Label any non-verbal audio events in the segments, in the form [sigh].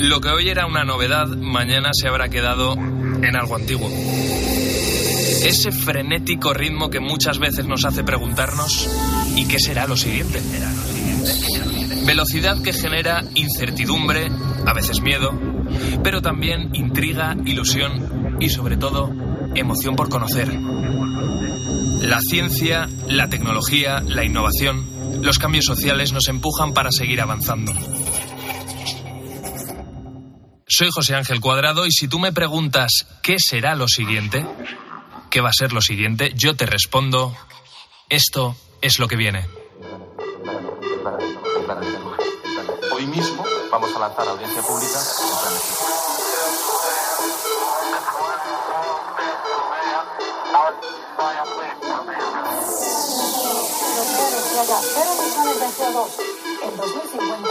Lo que hoy era una novedad, mañana se habrá quedado en algo antiguo. Ese frenético ritmo que muchas veces nos hace preguntarnos ¿y qué será lo siguiente? Velocidad que genera incertidumbre, a veces miedo, pero también intriga, ilusión y sobre todo emoción por conocer. La ciencia, la tecnología, la innovación, los cambios sociales nos empujan para seguir avanzando. Soy José Ángel Cuadrado y si tú me preguntas qué será lo siguiente, qué va a ser lo siguiente, yo te respondo, esto es lo que viene. Hoy mismo vamos a lanzar a audiencia pública. En 2050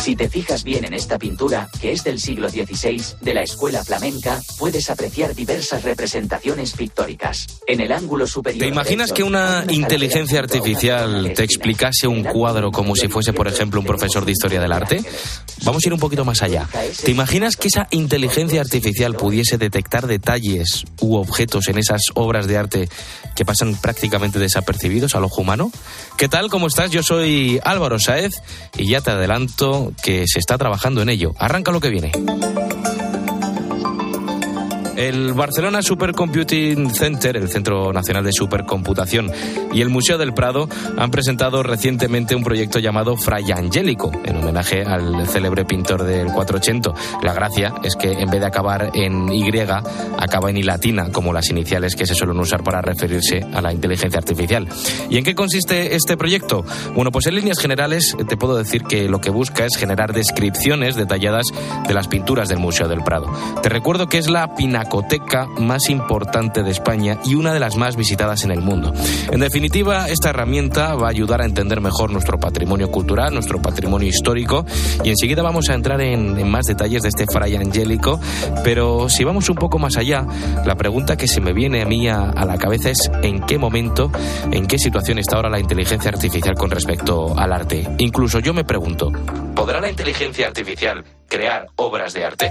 Si te fijas bien en esta pintura, que es del siglo XVI, de la escuela flamenca, puedes apreciar diversas representaciones pictóricas. En el ángulo superior. ¿Te imaginas derecho, que una una inteligencia artificial te explicase un cuadro como si fuese, por ejemplo, un profesor de historia del arte? Vamos a ir un poquito más allá. ¿Te imaginas que esa inteligencia artificial pudiese detectar detalles u objetos en esas obras de arte que pasan prácticamente desapercibidos al ojo humano? ¿Qué tal? ¿Cómo estás? Yo soy Álvaro Saez y ya te adelanto que se está trabajando en ello. Arranca lo que viene. El Barcelona Supercomputing Center, el Centro Nacional de Supercomputación, y el Museo del Prado han presentado recientemente un proyecto llamado Fray Angélico, en homenaje al célebre pintor del 480. La gracia es que en vez de acabar en Y, acaba en I latina, como las iniciales que se suelen usar para referirse a la inteligencia artificial. ¿Y en qué consiste este proyecto? Bueno, pues en líneas generales te puedo decir que lo que busca es generar descripciones detalladas de las pinturas del Museo del Prado. Te recuerdo que es la pinacoteca más importante de España y una de las más visitadas en el mundo. En definitiva, esta herramienta va a ayudar a entender mejor nuestro patrimonio cultural, nuestro patrimonio histórico y enseguida vamos a entrar en, más detalles de este fray angélico, pero si vamos un poco más allá, la pregunta que se me viene a mí a la cabeza es en qué momento, en qué situación está ahora la inteligencia artificial con respecto al arte. Incluso yo me pregunto, ¿podrá la inteligencia artificial crear obras de arte?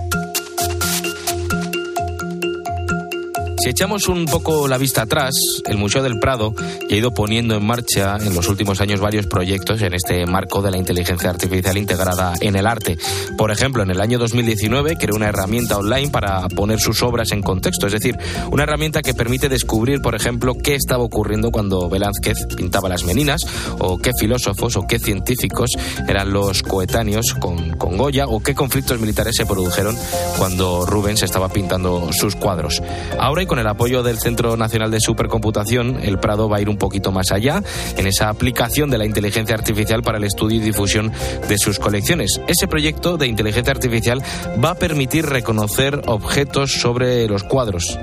Si echamos un poco la vista atrás, el Museo del Prado ya ha ido poniendo en marcha en los últimos años varios proyectos en este marco de la inteligencia artificial integrada en el arte. Por ejemplo, en el año 2019 creó una herramienta online para poner sus obras en contexto, es decir, una herramienta que permite descubrir, por ejemplo, qué estaba ocurriendo cuando Velázquez pintaba las meninas, o qué filósofos o qué científicos eran los coetáneos con, con Goya, o qué conflictos militares se produjeron cuando Rubens estaba pintando sus cuadros. Ahora y con el apoyo del Centro Nacional de Supercomputación, el Prado va a ir un poquito más allá en esa aplicación de la inteligencia artificial para el estudio y difusión de sus colecciones. Ese proyecto de inteligencia artificial va a permitir reconocer objetos sobre los cuadros.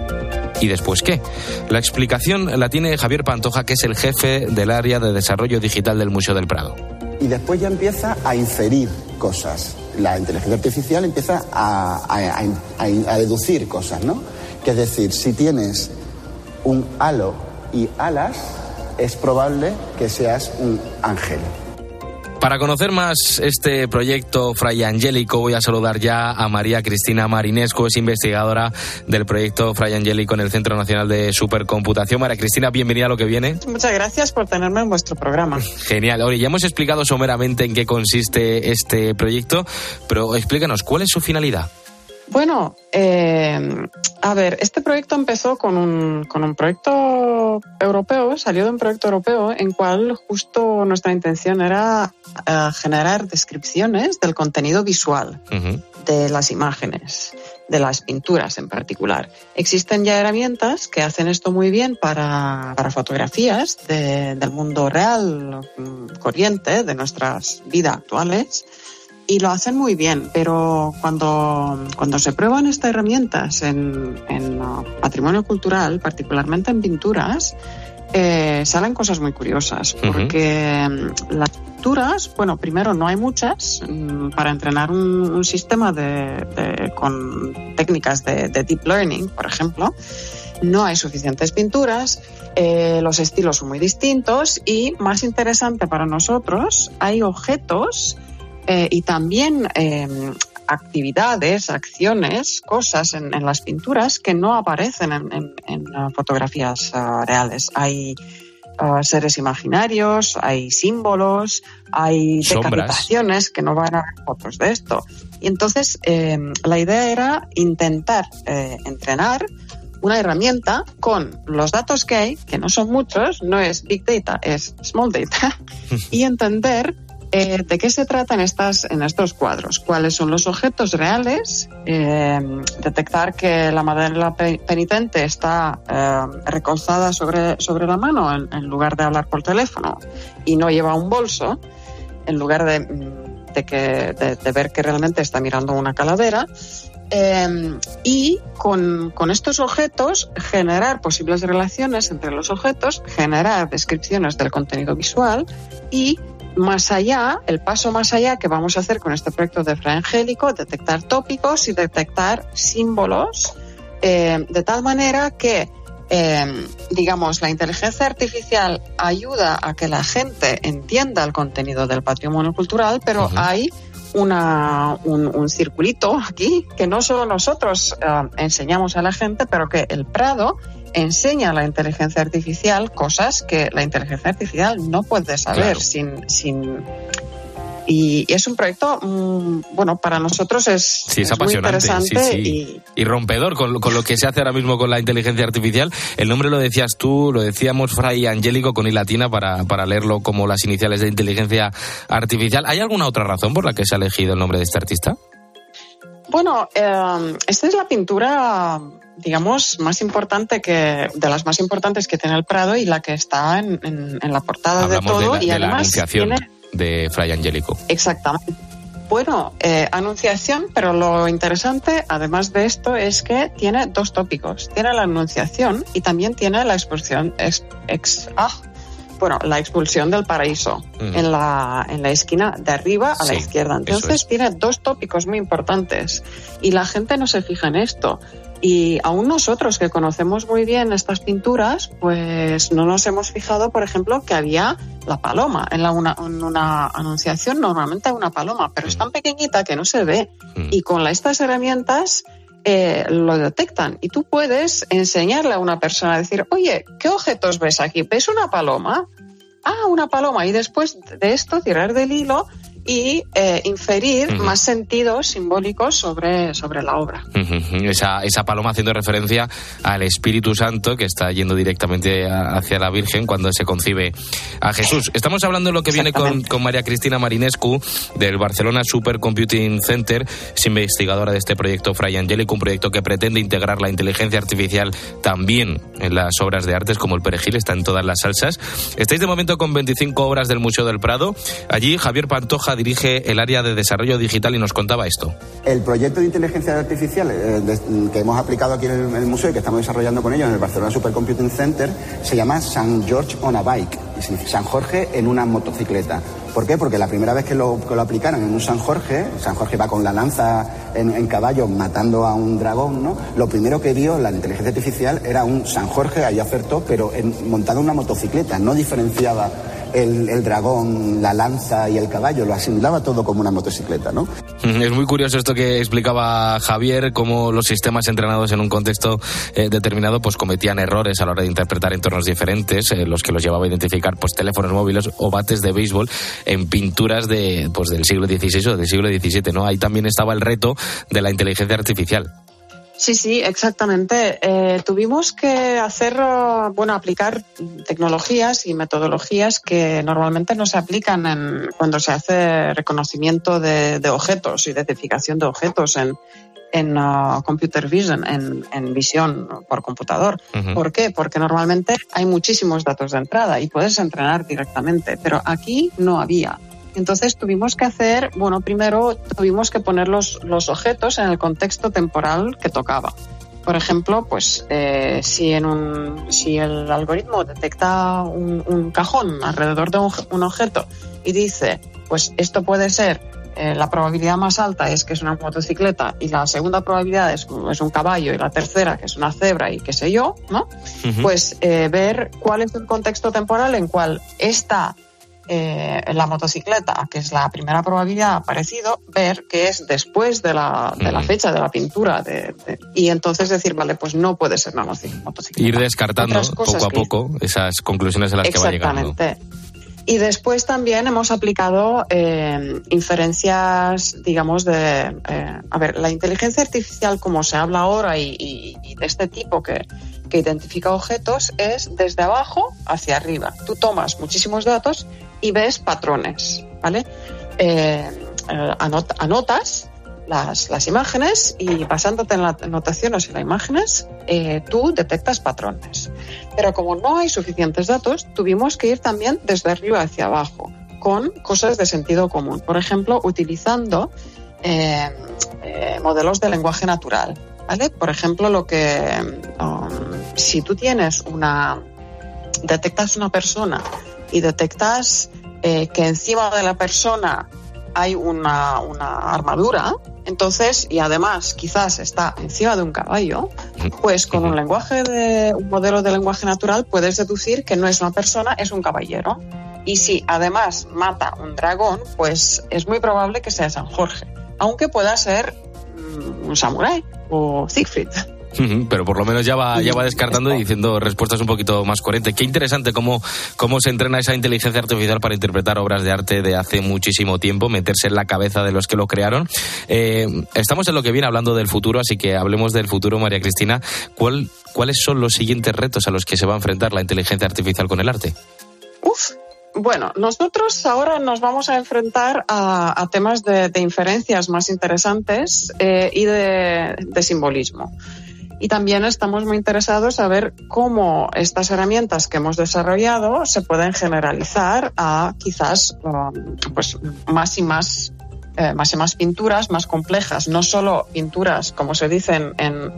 ¿Y después qué? La explicación la tiene Javier Pantoja, que es el jefe del área de desarrollo digital del Museo del Prado. y después ya empieza a inferir cosas. La inteligencia artificial empieza a, deducir cosas, ¿no? Que es decir, si tienes un halo y alas, es probable que seas un ángel. Para conocer más este proyecto Fray Angélico, voy a saludar ya a María Cristina Marinesco, es investigadora del proyecto Fray Angélico en el Centro Nacional de Supercomputación. María Cristina, bienvenida a lo que viene. Muchas gracias por tenerme en vuestro programa. Genial. Oye, ya hemos explicado someramente en qué consiste este proyecto, pero explícanos, ¿cuál es su finalidad? Bueno, eh, a ver, este proyecto empezó con un, con un proyecto europeo, salió de un proyecto europeo en cual justo nuestra intención era eh, generar descripciones del contenido visual de las imágenes, de las pinturas en particular. Existen ya herramientas que hacen esto muy bien para, para fotografías de- del mundo real, mm, corriente, de nuestras vidas actuales. Y lo hacen muy bien, pero cuando, cuando se prueban estas herramientas en, en patrimonio cultural, particularmente en pinturas, eh, salen cosas muy curiosas, porque mm, las pinturas, bueno, primero no hay muchas mm, para entrenar un, sistema de, con técnicas de, deep learning, por ejemplo. No hay suficientes pinturas, eh, los estilos son muy distintos y, más interesante para nosotros, hay objetos eh, y también em, actividades, acciones, cosas en, las pinturas que no aparecen en, fotografías ah, reales. Hay ah, seres imaginarios, hay símbolos, hay decapitaciones que no van a ver fotos de esto. Y entonces em, la idea era intentar eh, entrenar una herramienta con los datos que hay, que no son muchos, no es big data, es small data, [laughs] y entender eh, ¿De qué se trata en, estas, en estos cuadros? ¿Cuáles son los objetos reales? Eh, detectar que la madera penitente está eh, recostada sobre, sobre la mano en, lugar de hablar por teléfono y no lleva un bolso, en lugar de, mm, que, de, ver que realmente está mirando una calavera. y con, con, estos objetos generar posibles relaciones entre los objetos, generar descripciones del contenido visual y más allá, el paso más allá que vamos a hacer con este proyecto de Fra Angélico, detectar tópicos y detectar símbolos, eh, de tal manera que, eh, digamos, la inteligencia artificial ayuda a que la gente entienda el contenido del patrimonio cultural, pero hay una, un, circulito aquí que no solo nosotros eh, enseñamos a la gente, pero que el Prado enseña a la inteligencia artificial cosas que la inteligencia artificial no puede saber sin, sin y, es un proyecto, mm, bueno, para nosotros es, sí, es, apasionante, interesante Y... rompedor con, lo que se hace ahora mismo con la inteligencia artificial. El nombre lo decías tú, lo decíamos Fray Angélico con I latina para, para leerlo como las iniciales de inteligencia artificial. ¿Hay alguna otra razón por la que se ha elegido el nombre de este artista? Bueno, eh, esta es la pintura digamos, más importante que, de las más importantes que tiene el Prado y la que está en, en, la portada de todo. y además de Fray Angélico. Exactamente. Bueno, eh, anunciación, pero lo interesante, además de esto, es que tiene dos tópicos. Tiene la anunciación y también tiene la expulsión, ex, ah, bueno, la expulsión del paraíso en, la, en la esquina de arriba a la izquierda. Entonces tiene dos tópicos muy importantes y la gente no se fija en esto. Y aún nosotros que conocemos muy bien estas pinturas, pues no nos hemos fijado, por ejemplo, que había la paloma. En, la, una, en una anunciación normalmente hay una paloma, pero es tan pequeñita que no se ve. Mm. Y con estas herramientas eh, lo detectan. Y tú puedes enseñarle a una persona, a decir, oye, ¿qué objetos ves aquí? ¿Ves una paloma? Ah, una paloma. Y después de esto, tirar del hilo y eh, inferir más sentidos simbólicos sobre, sobre la obra. esa, esa paloma haciendo referencia al Espíritu Santo que está yendo directamente hacia la Virgen cuando se concibe a Jesús. Estamos hablando de lo que viene con, con María Cristina Marinescu del Barcelona Supercomputing Center, es investigadora de este proyecto Fray Angélico, un proyecto que pretende integrar la inteligencia artificial también en las obras de artes como el perejil, está en todas las salsas. Estáis de momento con 25 obras del Museo del Prado. Allí Javier Pantoja dirige el área de desarrollo digital y nos contaba esto. El proyecto de inteligencia artificial eh, que hemos aplicado aquí en el, museo y que estamos desarrollando con ellos en el Barcelona Supercomputing Center se llama San George on a Bike, y significa San Jorge en una motocicleta. ¿Por qué? Porque la primera vez que lo, lo aplicaron en un San Jorge, San Jorge va con la lanza en, caballo matando a un dragón, ¿no? Lo primero que vio la inteligencia artificial era un San Jorge, ahí acertó, pero en, montado en una motocicleta, no diferenciaba el, dragón, la lanza y el caballo, lo asimilaba todo como una motocicleta, ¿no? Es muy curioso esto que explicaba Javier, cómo los sistemas entrenados en un contexto eh, determinado pues cometían errores a la hora de interpretar entornos diferentes, eh, los que los llevaba a identificar pues teléfonos móviles o bates de béisbol en pinturas de pues del siglo XVI o del siglo XVII, ¿no? Ahí también estaba el reto de la inteligencia artificial. Sí, sí, exactamente. Eh, tuvimos que hacer, bueno, aplicar tecnologías y metodologías que normalmente no se aplican en, cuando se hace reconocimiento de, objetos, identificación de objetos en, en uh, computer vision, en, visión por computador. ¿Por qué? Porque normalmente hay muchísimos datos de entrada y puedes entrenar directamente, pero aquí no había. Entonces tuvimos que hacer, bueno, primero tuvimos que poner los, los objetos en el contexto temporal que tocaba. Por ejemplo, pues eh, si, en un, si el algoritmo detecta un, un cajón alrededor de un, un objeto y dice, pues esto puede ser eh, la probabilidad más alta es que es una motocicleta y la segunda probabilidad es, es, un caballo y la tercera que es una cebra y qué sé yo, ¿no? Uh -huh. Pues eh, ver cuál es el contexto temporal en cual esta eh, la motocicleta, que es la primera probabilidad, ha aparecido, ver que es después de la, de la fecha de la pintura de, de, y entonces decir, vale, pues no puede ser una motocicleta. Ir descartando poco a poco esas conclusiones a las que va llegando. Exactamente. Y después también hemos aplicado eh, inferencias, digamos, de... Eh, a ver, la inteligencia artificial, como se habla ahora, y, y, y de este tipo que, que, identifica objetos, es desde abajo hacia arriba. Tú tomas muchísimos datos y ves patrones, ¿vale? Eh, anot anotas las, las, imágenes y basándote en las anotaciones y las imágenes, eh, tú detectas patrones. Pero como no hay suficientes datos, tuvimos que ir también desde arriba hacia abajo, con cosas de sentido común. Por ejemplo, utilizando eh, eh, modelos de lenguaje natural. ¿vale? Por ejemplo, lo que um, si tú tienes una detectas una persona y detectas eh, que encima de la persona hay una, una, armadura, entonces, y además quizás está encima de un caballo, pues con un lenguaje de un modelo de lenguaje natural puedes deducir que no es una persona, es un caballero. Y si además mata un dragón, pues es muy probable que sea San Jorge, aunque pueda ser um, un samurái o Siegfried. Pero por lo menos ya va, ya va descartando y diciendo respuestas un poquito más coherentes. Qué interesante cómo, cómo se entrena esa inteligencia artificial para interpretar obras de arte de hace muchísimo tiempo, meterse en la cabeza de los que lo crearon. Eh, estamos en lo que viene hablando del futuro, así que hablemos del futuro, María Cristina. ¿Cuál, ¿Cuáles son los siguientes retos a los que se va a enfrentar la inteligencia artificial con el arte? Uf, bueno, nosotros ahora nos vamos a enfrentar a, a temas de, de, inferencias más interesantes eh, y de, de simbolismo. Y también estamos muy interesados a ver cómo estas herramientas que hemos desarrollado se pueden generalizar a quizás um, pues más y más, eh, más y más pinturas más complejas, no solo pinturas, como se dicen en,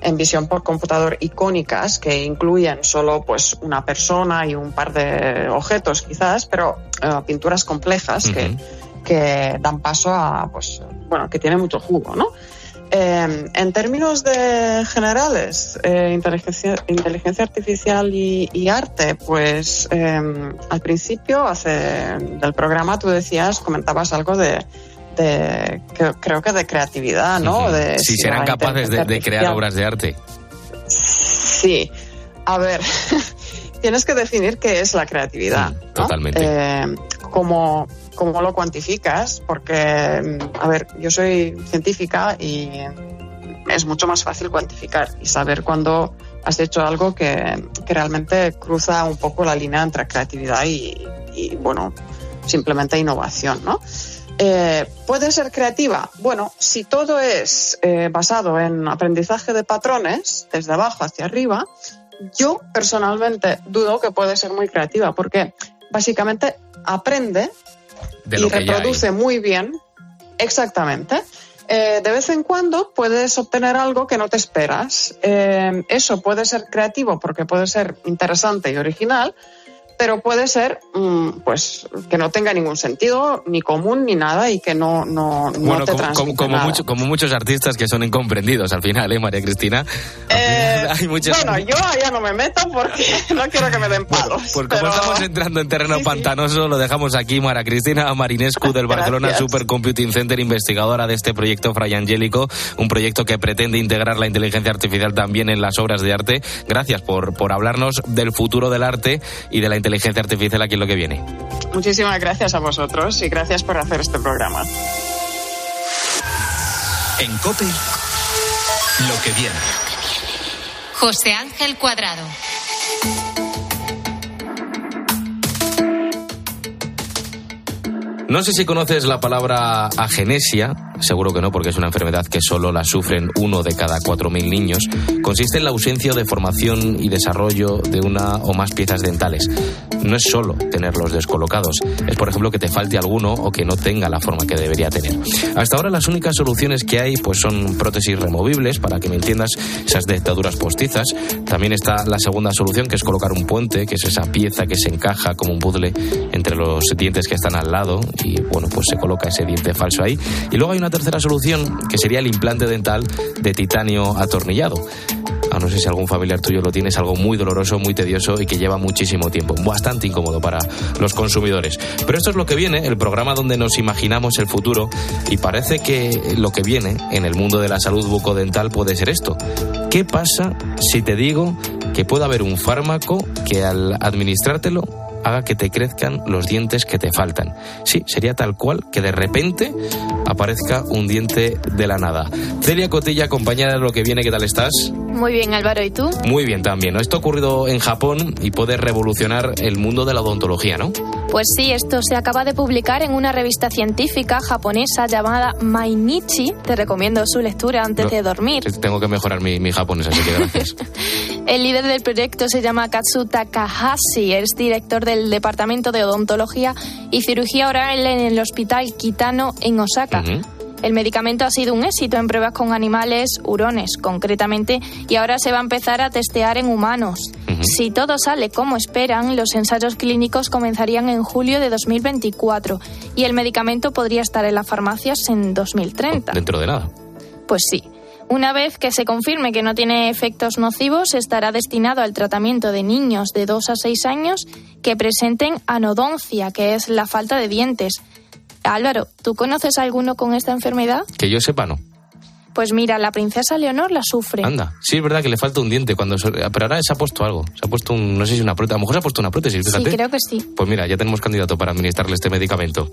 en visión por computador icónicas que incluyen solo pues una persona y un par de objetos quizás, pero uh, pinturas complejas uh -huh. que, que dan paso a pues bueno que tiene mucho jugo, ¿no? Eh, en términos de generales, eh, inteligencia, inteligencia, artificial y, y arte, pues eh, al principio hace, del programa tú decías, comentabas algo de, de que, creo que de creatividad, ¿no? Uh -huh. de, si, si serán capaces de, de, crear obras de arte. Sí, a ver, [laughs] tienes que definir qué es la creatividad. ¿no? Totalmente. Eh, como cómo lo cuantificas, porque, a ver, yo soy científica y es mucho más fácil cuantificar y saber cuándo has hecho algo que, que realmente cruza un poco la línea entre creatividad y, y bueno, simplemente innovación, ¿no? Eh, ¿Puede ser creativa? Bueno, si todo es eh, basado en aprendizaje de patrones, desde abajo hacia arriba, yo personalmente dudo que puede ser muy creativa, porque básicamente aprende de y reproduce muy bien. Exactamente. Eh, de vez en cuando puedes obtener algo que no te esperas. Eh, eso puede ser creativo porque puede ser interesante y original, pero puede ser mm, pues que no tenga ningún sentido ni común ni nada y que no no, no bueno, te como, como, como, mucho, como, muchos artistas que son incomprendidos al final, ¿eh, María Cristina? [laughs] Eh, hay muchos... Bueno, yo allá no me meto porque [laughs] no quiero que me den palos. Pues pero... como estamos entrando en terreno sí, pantanoso, sí. lo dejamos aquí. María Cristina Marinescu del [laughs] Barcelona Supercomputing Center, investigadora de este proyecto Fray Angélico, un proyecto que pretende integrar la inteligencia artificial también en las obras de arte. Gracias por, por hablarnos del futuro del arte y de la inteligencia inteligencia artificial aquí en lo que viene. Muchísimas gracias a vosotros y gracias por hacer este programa. En COPE, lo que viene. José Ángel Cuadrado. No sé si conoces la palabra agenesia, seguro que no, porque es una enfermedad que solo la sufren uno de cada 4.000 niños, consiste en la ausencia de formación y desarrollo de una o más piezas dentales. No es solo tenerlos descolocados, es por ejemplo que te falte alguno o que no tenga la forma que debería tener. Hasta ahora las únicas soluciones que hay pues son prótesis removibles, para que me entiendas, esas dentaduras postizas. También está la segunda solución, que es colocar un puente, que es esa pieza que se encaja como un puzzle entre los dientes que están al lado y bueno, pues se coloca ese diente falso ahí. Y luego hay una tercera solución, que sería el implante dental de titanio atornillado a no sé si algún familiar tuyo lo tiene, es algo muy doloroso, muy tedioso y que lleva muchísimo tiempo, bastante incómodo para los consumidores. Pero esto es lo que viene, el programa donde nos imaginamos el futuro y parece que lo que viene en el mundo de la salud bucodental puede ser esto. ¿Qué pasa si te digo que puede haber un fármaco que al administrártelo haga que te crezcan los dientes que te faltan. Sí, sería tal cual que de repente aparezca un diente de la nada. Celia Cotilla, compañera de lo que viene, ¿qué tal estás? Muy bien, Álvaro, ¿y tú? Muy bien también. Esto ha ocurrido en Japón y puede revolucionar el mundo de la odontología, ¿no? Pues sí, esto se acaba de publicar en una revista científica japonesa llamada Mainichi. Te recomiendo su lectura antes de dormir. Tengo que mejorar mi, mi japonés, así que gracias. [laughs] el líder del proyecto se llama Katsu Takahashi, es director del Departamento de Odontología y Cirugía Oral en el Hospital Kitano en Osaka. El medicamento ha sido un éxito en pruebas con animales, hurones concretamente, y ahora se va a empezar a testear en humanos. Si todo sale como esperan, los ensayos clínicos comenzarían en julio de 2024 y el medicamento podría estar en las farmacias en 2030. Dentro de nada. Pues sí. Una vez que se confirme que no tiene efectos nocivos, estará destinado al tratamiento de niños de 2 a 6 años que presenten anodoncia, que es la falta de dientes. Álvaro, ¿tú conoces a alguno con esta enfermedad? Que yo sepa, no. Pues mira, la princesa Leonor la sufre. Anda, sí, es verdad que le falta un diente. cuando Pero ahora se ha puesto algo. Se ha puesto un, no sé si una prótesis. A lo mejor se ha puesto una prótesis, fíjate. Sí, creo que sí. Pues mira, ya tenemos candidato para administrarle este medicamento.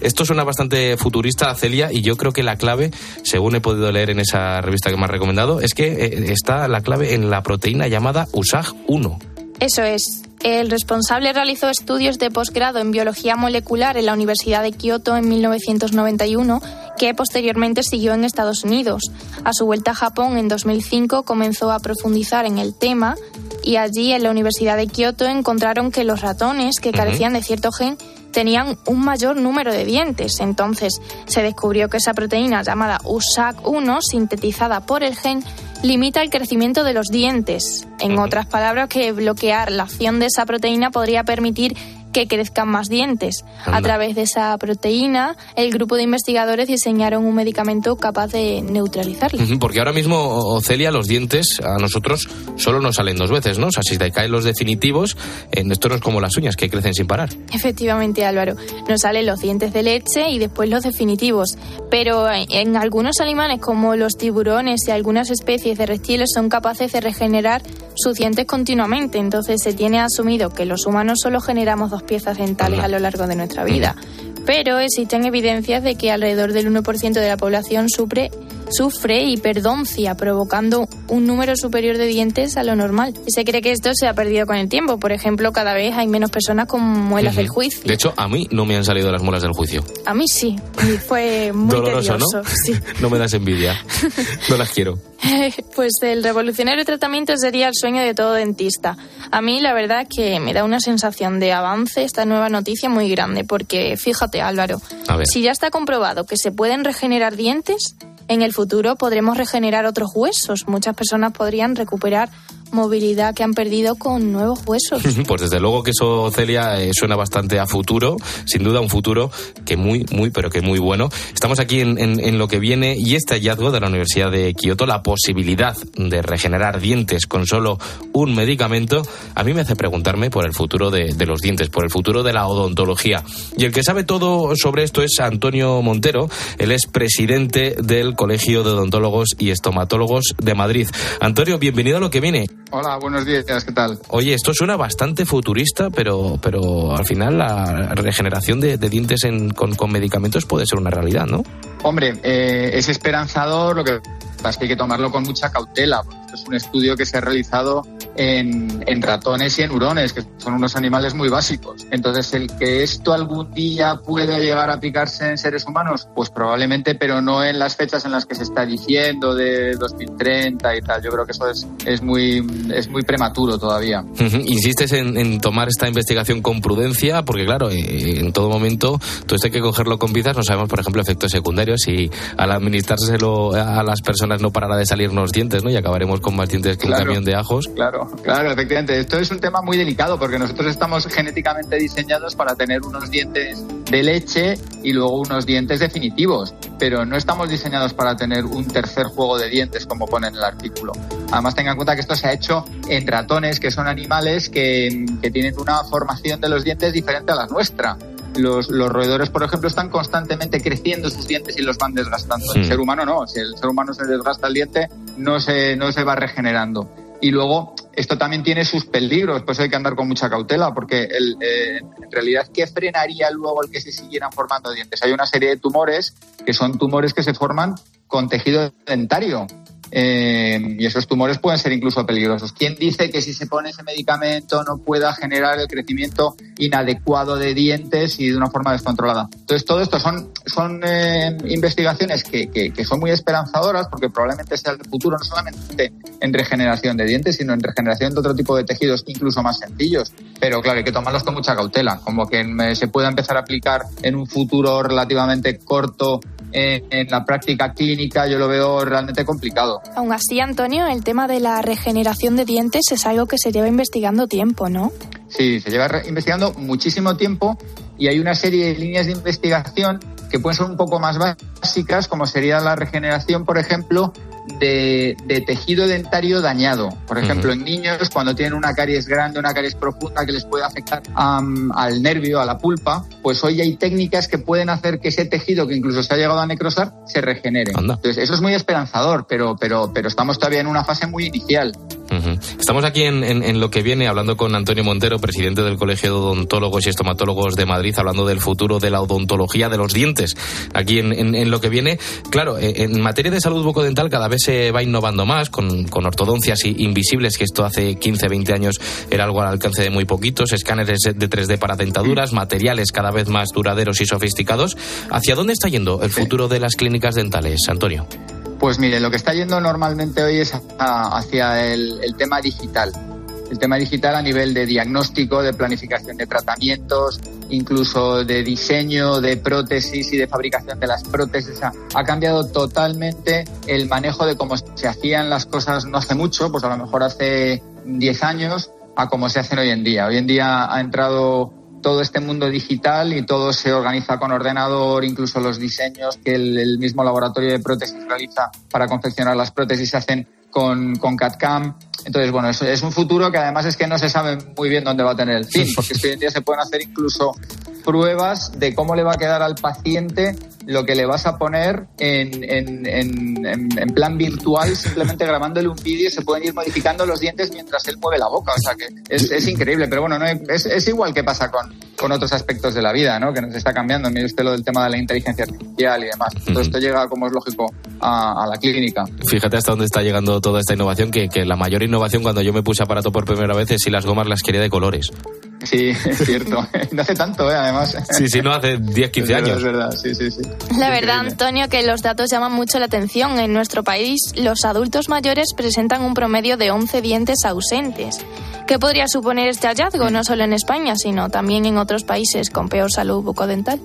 Esto suena bastante futurista, Celia, y yo creo que la clave, según he podido leer en esa revista que me has recomendado, es que eh, está la clave en la proteína llamada USAG-1. Eso es. El responsable realizó estudios de posgrado en biología molecular en la Universidad de Kioto en 1991, que posteriormente siguió en Estados Unidos. A su vuelta a Japón en 2005 comenzó a profundizar en el tema y allí en la Universidad de Kioto encontraron que los ratones que carecían de cierto gen tenían un mayor número de dientes. Entonces se descubrió que esa proteína llamada USAC1, sintetizada por el gen, limita el crecimiento de los dientes. En otras palabras, que bloquear la acción de esa proteína podría permitir que crezcan más dientes. A través de esa proteína, el grupo de investigadores diseñaron un medicamento capaz de neutralizarla. Porque ahora mismo, Celia, los dientes a nosotros solo nos salen dos veces, ¿no? O sea, si te caen los definitivos, esto no es como las uñas que crecen sin parar. Efectivamente, Álvaro. Nos salen los dientes de leche y después los definitivos. Pero en algunos animales, como los tiburones y algunas especies de reptiles, son capaces de regenerar sus dientes continuamente. Entonces se tiene asumido que los humanos solo generamos dos piezas dentales a lo largo de nuestra vida. Pero existen evidencias de que alrededor del 1% de la población sufre sufre hiperdoncia, provocando un número superior de dientes a lo normal. Y se cree que esto se ha perdido con el tiempo. Por ejemplo, cada vez hay menos personas con muelas del juicio. De hecho, a mí no me han salido las muelas del juicio. A mí sí. Y fue muy Doloroso, tedioso. ¿no? [laughs] no me das envidia. No las quiero. [laughs] pues el revolucionario tratamiento sería el sueño de todo dentista. A mí la verdad es que me da una sensación de avance esta nueva noticia muy grande, porque fíjate Álvaro, si ya está comprobado que se pueden regenerar dientes, en el futuro podremos regenerar otros huesos. Muchas personas podrían recuperar movilidad que han perdido con nuevos huesos. [laughs] Pues desde luego que eso, Celia, eh, suena bastante a futuro, sin duda un futuro que muy, muy, pero que muy bueno. Estamos aquí en, lo que viene y este hallazgo de la Universidad de Kioto, la posibilidad de regenerar dientes con solo un medicamento, a mí me hace preguntarme por el futuro de, de los dientes, por el futuro de la odontología. Y el que sabe todo sobre esto es Antonio Montero, él es presidente del Colegio de Odontólogos y Estomatólogos de Madrid. Antonio, bienvenido a lo que viene. Hola, buenos días, ¿qué tal? Oye, esto suena bastante futurista, pero, pero al final la regeneración de, dientes con, medicamentos puede ser una realidad, ¿no? Hombre, eh, es esperanzador, lo que Pasa que hay que tomarlo con mucha cautela, esto es un estudio que se ha realizado en, ratones y en hurones, que son unos animales muy básicos. Entonces, el que esto algún día pueda llegar a aplicarse en seres humanos, pues probablemente, pero no en las fechas en las que se está diciendo de 2030 y tal. Yo creo que eso es, muy, es muy prematuro todavía. Insistes en, tomar esta investigación con prudencia, porque claro, eh, en todo momento todo esto hay que cogerlo con pinzas. No sabemos, por ejemplo, efectos secundarios y al administrárselo a las personas no parará de salirnos dientes, ¿no? Y acabaremos con más dientes que un camión de ajos. Claro, claro, efectivamente. Esto es un tema muy delicado porque nosotros estamos genéticamente diseñados para tener unos dientes de leche y luego unos dientes definitivos, pero no estamos diseñados para tener un tercer juego de dientes como pone en el artículo. Además, tenga en cuenta que esto se ha hecho en ratones, que son animales que, que tienen una formación de los dientes diferente a la nuestra. Los, los, roedores, por ejemplo, están constantemente creciendo sus dientes y los van desgastando. El ser humano no, si el ser humano se desgasta el diente, no se, no se va regenerando. Y luego, esto también tiene sus peligros, pues hay que andar con mucha cautela, porque el, eh, en realidad, ¿qué frenaría luego el que se siguieran formando dientes? Hay una serie de tumores que son tumores que se forman con tejido dentario. Eh, y esos tumores pueden ser incluso peligrosos. ¿Quién dice que si se pone ese medicamento no pueda generar el crecimiento inadecuado de dientes y de una forma descontrolada? Entonces, todo esto son, son eh, investigaciones que, que, que, son muy esperanzadoras porque probablemente sea el futuro no solamente en regeneración de dientes, sino en regeneración de otro tipo de tejidos incluso más sencillos. Pero claro, hay que tomarlos con mucha cautela, como que se pueda empezar a aplicar en un futuro relativamente corto en, en la práctica clínica, yo lo veo realmente complicado. Aún así, Antonio, el tema de la regeneración de dientes es algo que se lleva investigando tiempo, ¿no? Sí, se lleva investigando muchísimo tiempo y hay una serie de líneas de investigación que pueden ser un poco más básicas, como sería la regeneración, por ejemplo, de, de, tejido dentario dañado. Por ejemplo, uh -huh. en niños, cuando tienen una caries grande, una caries profunda que les puede afectar um, al nervio, a la pulpa, pues hoy hay técnicas que pueden hacer que ese tejido, que incluso se ha llegado a necrosar, se regenere. Anda. Entonces, eso es muy esperanzador, pero, pero, pero estamos todavía en una fase muy inicial. Uh -huh. Estamos aquí en, en, en, lo que viene hablando con Antonio Montero, presidente del Colegio de Odontólogos y Estomatólogos de Madrid, hablando del futuro de la odontología de los dientes. Aquí en, en lo que viene, claro, en materia de salud bucodental cada vez se va innovando más con, con ortodoncias invisibles, que esto hace 15, 20 años era algo al alcance de muy poquitos, escáneres de 3D para dentaduras, materiales cada vez más duraderos y sofisticados. ¿Hacia dónde está yendo el futuro de las clínicas dentales, Antonio? Pues mire, lo que está yendo normalmente hoy es hacia el, el tema digital el tema digital a nivel de diagnóstico, de planificación de tratamientos, incluso de diseño de prótesis y de fabricación de las prótesis. Ha cambiado totalmente el manejo de cómo se hacían las cosas no hace mucho, pues a lo mejor hace 10 años, a cómo se hacen hoy en día. Hoy en día ha entrado todo este mundo digital y todo se organiza con ordenador, incluso los diseños que el, el mismo laboratorio de prótesis realiza para confeccionar las prótesis se hacen con, con CAD-CAM. Entonces, bueno, es, es, un futuro que además es que no se sabe muy bien dónde va a tener el fin, porque hoy en día se pueden hacer incluso pruebas de cómo le va a quedar al paciente lo que le vas a poner en, en, en, en plan virtual, simplemente grabándole un vídeo, se pueden ir modificando los dientes mientras él mueve la boca. O sea que es, es increíble, pero bueno, no es, es, igual que pasa con, con otros aspectos de la vida, ¿no? Que nos está cambiando. Mire usted lo del tema de la inteligencia artificial y demás. Todo esto llega, como es lógico, a, a, la clínica. Fíjate hasta dónde está llegando toda esta innovación, que, que la mayor innovación cuando yo me puse aparato por primera vez es si las gomas las quería de colores. Sí, es cierto. [laughs] no hace tanto, ¿eh? además. Sí, sí, no hace 10, 15 años. Es verdad, sí, sí, sí. La verdad, Antonio, que los datos llaman mucho la atención. En nuestro país, los adultos mayores presentan un promedio de 11 dientes ausentes. ¿Qué podría suponer este hallazgo, no solo en España, sino también en otros países con peor salud bucodental?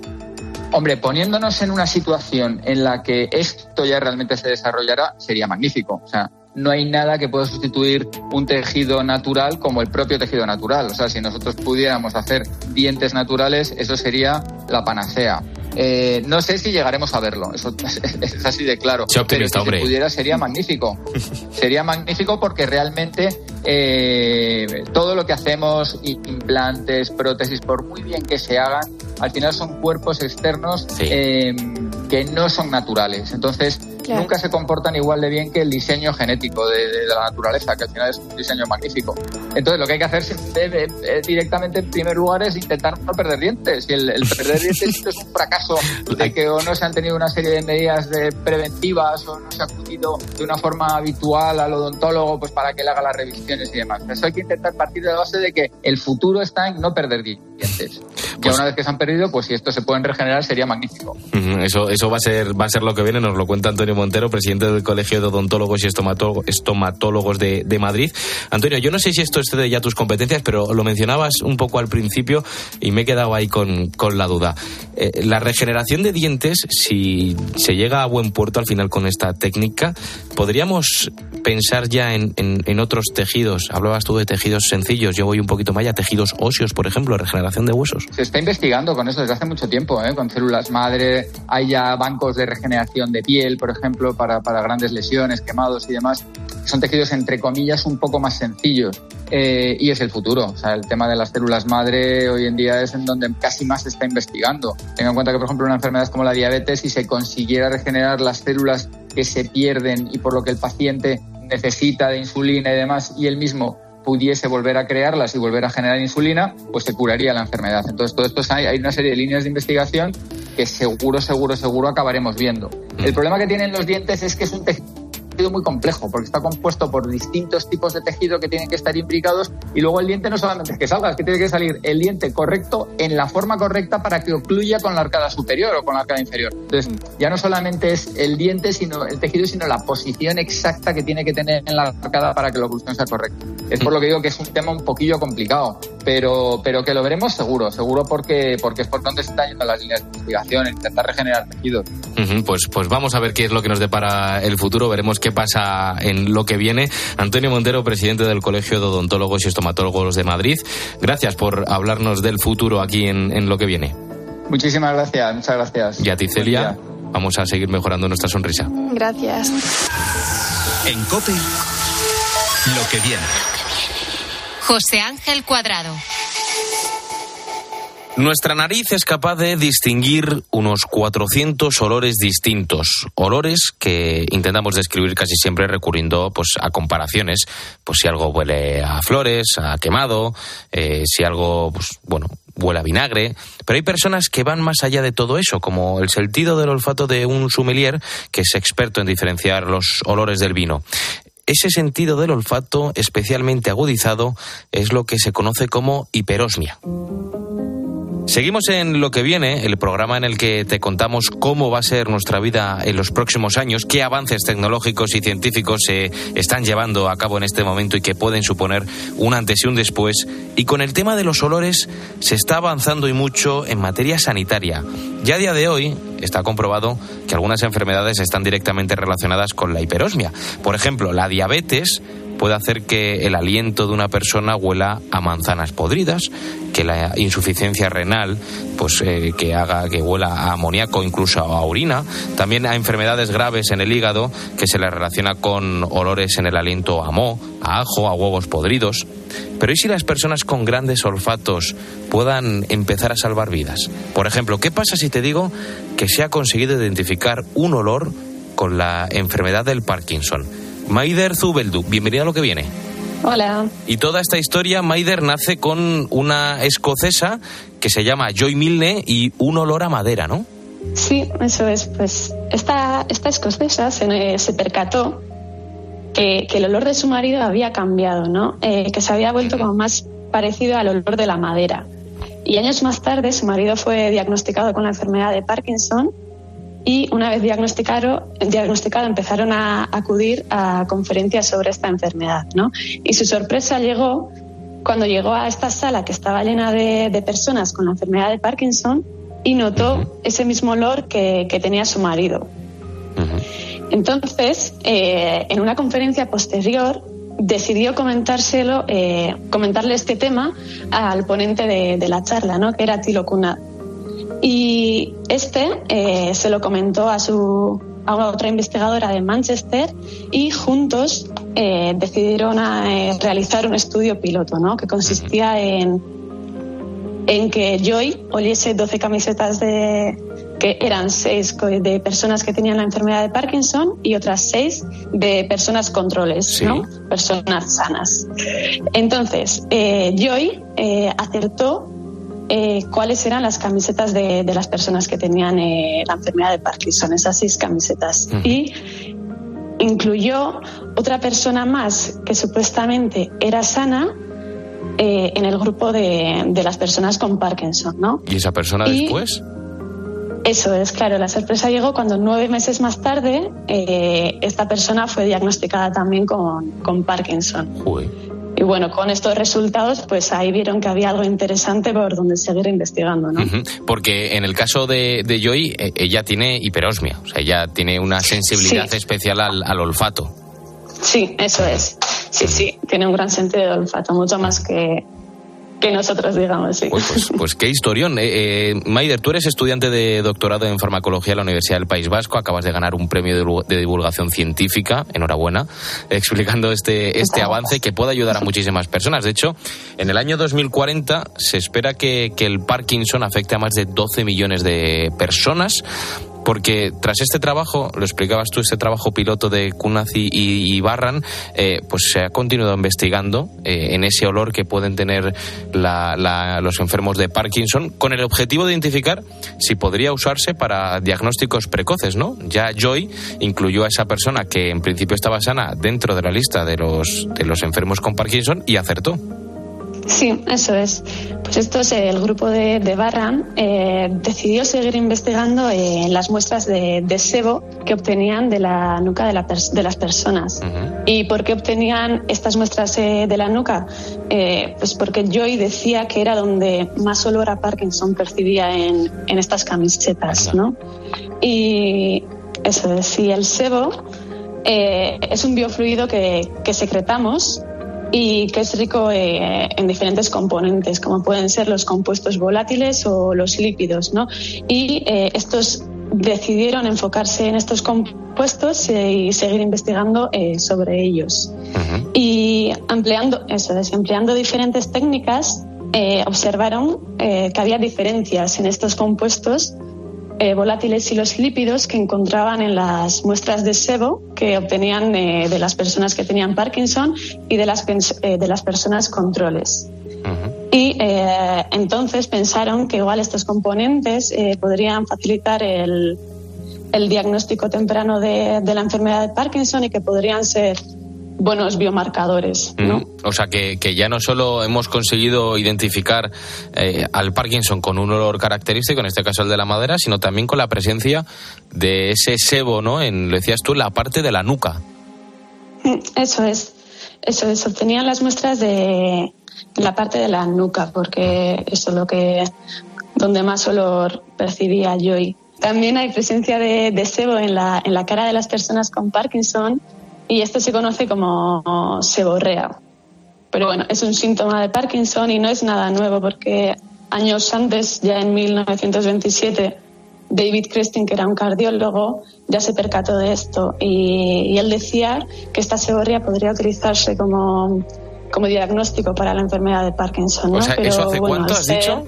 Hombre, poniéndonos en una situación en la que esto ya realmente se desarrollará, sería magnífico. O sea, no hay nada que pueda sustituir un tejido natural como el propio tejido natural. O sea, si nosotros pudiéramos hacer dientes naturales, eso sería la panacea. Eh, no sé si llegaremos a verlo, eso [laughs] es así de claro. Pero si hombre. pudiera sería magnífico. [laughs] sería magnífico porque realmente eh, todo lo que hacemos, implantes, prótesis, por muy bien que se hagan, al final son cuerpos externos sí. eh, que no son naturales. Entonces, nunca se comportan igual de bien que el diseño genético de, la naturaleza, que al final es un diseño magnífico. Entonces, lo que hay que hacer eh, directamente en primer lugar es intentar no perder dientes. Y el, perder dientes es un fracaso de que o no se han tenido una serie de medidas de preventivas o no se ha acudido de una forma habitual al odontólogo pues para que le haga las revisiones y demás. Eso hay que intentar partir de la base de que el futuro está en no perder dientes. Ya pues una vez que se han perdido, pues si estos se pueden regenerar sería magnífico. Eso, eso va a ser, va a ser lo que viene, nos lo cuenta Antonio Montero, presidente del Colegio de Odontólogos y Estomatólogos de, de Madrid. Antonio, yo no sé si esto excede ya tus competencias, pero lo mencionabas un poco al principio y me he quedado ahí con, con la duda. Eh, la regeneración de dientes, si se llega a buen puerto al final con esta técnica, podríamos pensar ya en, en, otros tejidos. Hablabas tú de tejidos sencillos, yo voy un poquito más a tejidos óseos, por ejemplo, de huesos. Se está investigando con eso desde hace mucho tiempo, ¿eh? con células madre. Hay ya bancos de regeneración de piel, por ejemplo, para, para grandes lesiones, quemados y demás. Son tejidos, entre comillas, un poco más sencillos. Eh, y es el futuro. O sea, el tema de las células madre hoy en día es en donde casi más se está investigando. Tenga en cuenta que, por ejemplo, una enfermedad como la diabetes, si se consiguiera regenerar las células que se pierden y por lo que el paciente necesita de insulina y demás, y él mismo pudiese volver a crearlas y volver a generar insulina, pues se curaría la enfermedad. Entonces, todo esto hay, hay una serie de líneas de investigación que seguro, seguro, seguro acabaremos viendo. El problema que tienen los dientes es que es un tejido muy complejo porque está compuesto por distintos tipos de tejido que tienen que estar imbricados y luego el diente no solamente es que salga, es que tiene que salir el diente correcto en la forma correcta para que ocluya con la arcada superior o con la arcada inferior. Entonces, ya no solamente es el diente, sino el tejido, sino la posición exacta que tiene que tener en la arcada para que la oclusión sea correcta. Es por lo que digo que es un tema un poquillo complicado, pero, pero que lo veremos seguro, seguro porque, porque es por donde se están yendo las líneas de investigación, intentar regenerar tejidos. pues, pues vamos a ver qué es lo que nos depara el futuro, veremos qué pasa en lo que viene. Antonio Montero, presidente del Colegio de Odontólogos y Estomatólogos de Madrid, gracias por hablarnos del futuro aquí en, lo que viene. Muchísimas gracias, muchas gracias. Y a ti, Celia, vamos a seguir mejorando nuestra sonrisa. Gracias. En COPE, lo que viene. José Ángel Cuadrado. Nuestra nariz es capaz de distinguir unos 400 olores distintos, olores que intentamos describir casi siempre recurriendo pues, a comparaciones, pues si algo huele a flores, a quemado, eh, si algo, pues, bueno, huele a vinagre, pero hay personas que van más allá de todo eso, como el sentido del olfato de un sommelier que es experto en diferenciar los olores del vino. Ese sentido del olfato especialmente agudizado es lo que se conoce como hiperosmia. Seguimos en lo que viene, el programa en el que te contamos cómo va a ser nuestra vida en los próximos años, qué avances tecnológicos y científicos se están llevando a cabo en este momento y que pueden suponer un antes y un después. Y con el tema de los olores se está avanzando y mucho en materia sanitaria. Ya a día de hoy está comprobado que algunas enfermedades están directamente relacionadas con la hiperosmia. Por ejemplo, la diabetes puede hacer que el aliento de una persona huela a manzanas podridas, que la insuficiencia renal, pues eh, que haga que huela a amoníaco, incluso a orina. También a enfermedades graves en el hígado que se le relaciona con olores en el aliento a moho, a ajo, a huevos podridos. Pero ¿y si las personas con grandes olfatos puedan empezar a salvar vidas? Por ejemplo, ¿qué pasa si te digo que se ha conseguido identificar un olor con la enfermedad del Parkinson? Maider Zubeldu, bienvenida a lo que viene. Hola. Y toda esta historia, Maider nace con una escocesa que se llama Joy Milne y un olor a madera, ¿no? Sí, eso es. Pues esta, esta escocesa se, se percató que, el olor de su marido había cambiado, ¿no? Eh, que se había vuelto como más parecido al olor de la madera. Y años más tarde su marido fue diagnosticado con la enfermedad de Parkinson y una vez diagnosticado, diagnosticado empezaron a acudir a conferencias sobre esta enfermedad. ¿no? Y su sorpresa llegó cuando llegó a esta sala que estaba llena de, personas con la enfermedad de Parkinson y notó ese mismo olor que, tenía su marido. Entonces, eh, en una conferencia posterior, decidió comentárselo, eh, comentarle este tema al ponente de, la charla, ¿no? que era Tilo Kunad. Y este eh, se lo comentó a su a otra investigadora de Manchester y juntos eh, decidieron eh, realizar un estudio piloto, ¿no? Que consistía en, en que Joy oliese 12 camisetas de, que eran seis de personas que tenían la enfermedad de Parkinson y otras seis de personas controles, ¿no? personas sanas. Entonces, Joy acertó eh, cuáles eran las camisetas de, las personas que tenían la enfermedad de Parkinson, esas seis camisetas. Y incluyó otra persona más que supuestamente era sana en el grupo de, las personas con Parkinson, ¿no? ¿Y esa persona después? Eso es, claro. La sorpresa llegó cuando nueve meses más tarde eh, esta persona fue diagnosticada también con, Parkinson. Y bueno, con estos resultados, pues ahí vieron que había algo interesante por donde seguir investigando, ¿no? Porque en el caso de, Joy, e, ella tiene hiperosmia, o sea, ella tiene una sensibilidad especial al, al, olfato. Sí, eso es. Sí, sí, tiene un gran sentido de olfato, mucho más que, que nosotros digamos, sí. Pues, pues, pues qué historión. Eh, eh, Maider, tú eres estudiante de doctorado en farmacología en la Universidad del País Vasco, acabas de ganar un premio de, divulgación científica, enhorabuena, [laughs] explicando este, este avance que puede ayudar a muchísimas personas. De hecho, en el año 2040 se espera que, que el Parkinson afecte a más de 12 millones de personas porque tras este trabajo, lo explicabas tú, este trabajo piloto de Kunazi y, Barran, eh, pues se ha continuado investigando eh, en ese olor que pueden tener los enfermos de Parkinson, con el objetivo de identificar si podría usarse para diagnósticos precoces, ¿no? Ya Joy incluyó a esa persona que en principio estaba sana dentro de la lista de los, de los enfermos con Parkinson y acertó. Sí, eso es. Pues esto es el grupo de, de Barran eh, decidió seguir investigando en las muestras de, sebo que obtenían de la nuca de, las personas. ¿Y por qué obtenían estas muestras eh, de la nuca? Eh, pues porque Joy decía que era donde más olor a Parkinson percibía en, estas camisetas, ¿no? Y eso es, y el sebo es un biofluido que, que secretamos y que es rico eh, en diferentes componentes, como pueden ser los compuestos volátiles o los lípidos, ¿no? Y eh, estos decidieron enfocarse en estos compuestos eh, y seguir investigando sobre ellos. Y empleando, eso empleando diferentes técnicas, observaron que había diferencias en estos compuestos eh, volátiles y los lípidos que encontraban en las muestras de sebo que obtenían eh, de las personas que tenían Parkinson y de las, eh, de las personas controles. Y entonces pensaron que igual estos componentes podrían facilitar el, el diagnóstico temprano de, de, la enfermedad de Parkinson y que podrían ser buenos biomarcadores. ¿no? O sea que, que, ya no solo hemos conseguido identificar eh, al Parkinson con un olor característico, en este caso el de la madera, sino también con la presencia de ese sebo, ¿no? En, lo decías tú, la parte de la nuca. Mm, eso es, eso es. Obtenían las muestras de la parte de la nuca, porque eso es lo que donde más olor percibía yo. También hay presencia de, de sebo en la, en la cara de las personas con Parkinson y esto se conoce como seborrea. Pero bueno, es un síntoma de Parkinson y no es nada nuevo porque años antes, ya en 1927, David Crestin, que era un cardiólogo, ya se percató de esto y, él decía que esta seborrea podría utilizarse como, como diagnóstico para la enfermedad de Parkinson. ¿no? ¿eso hace cuánto has dicho?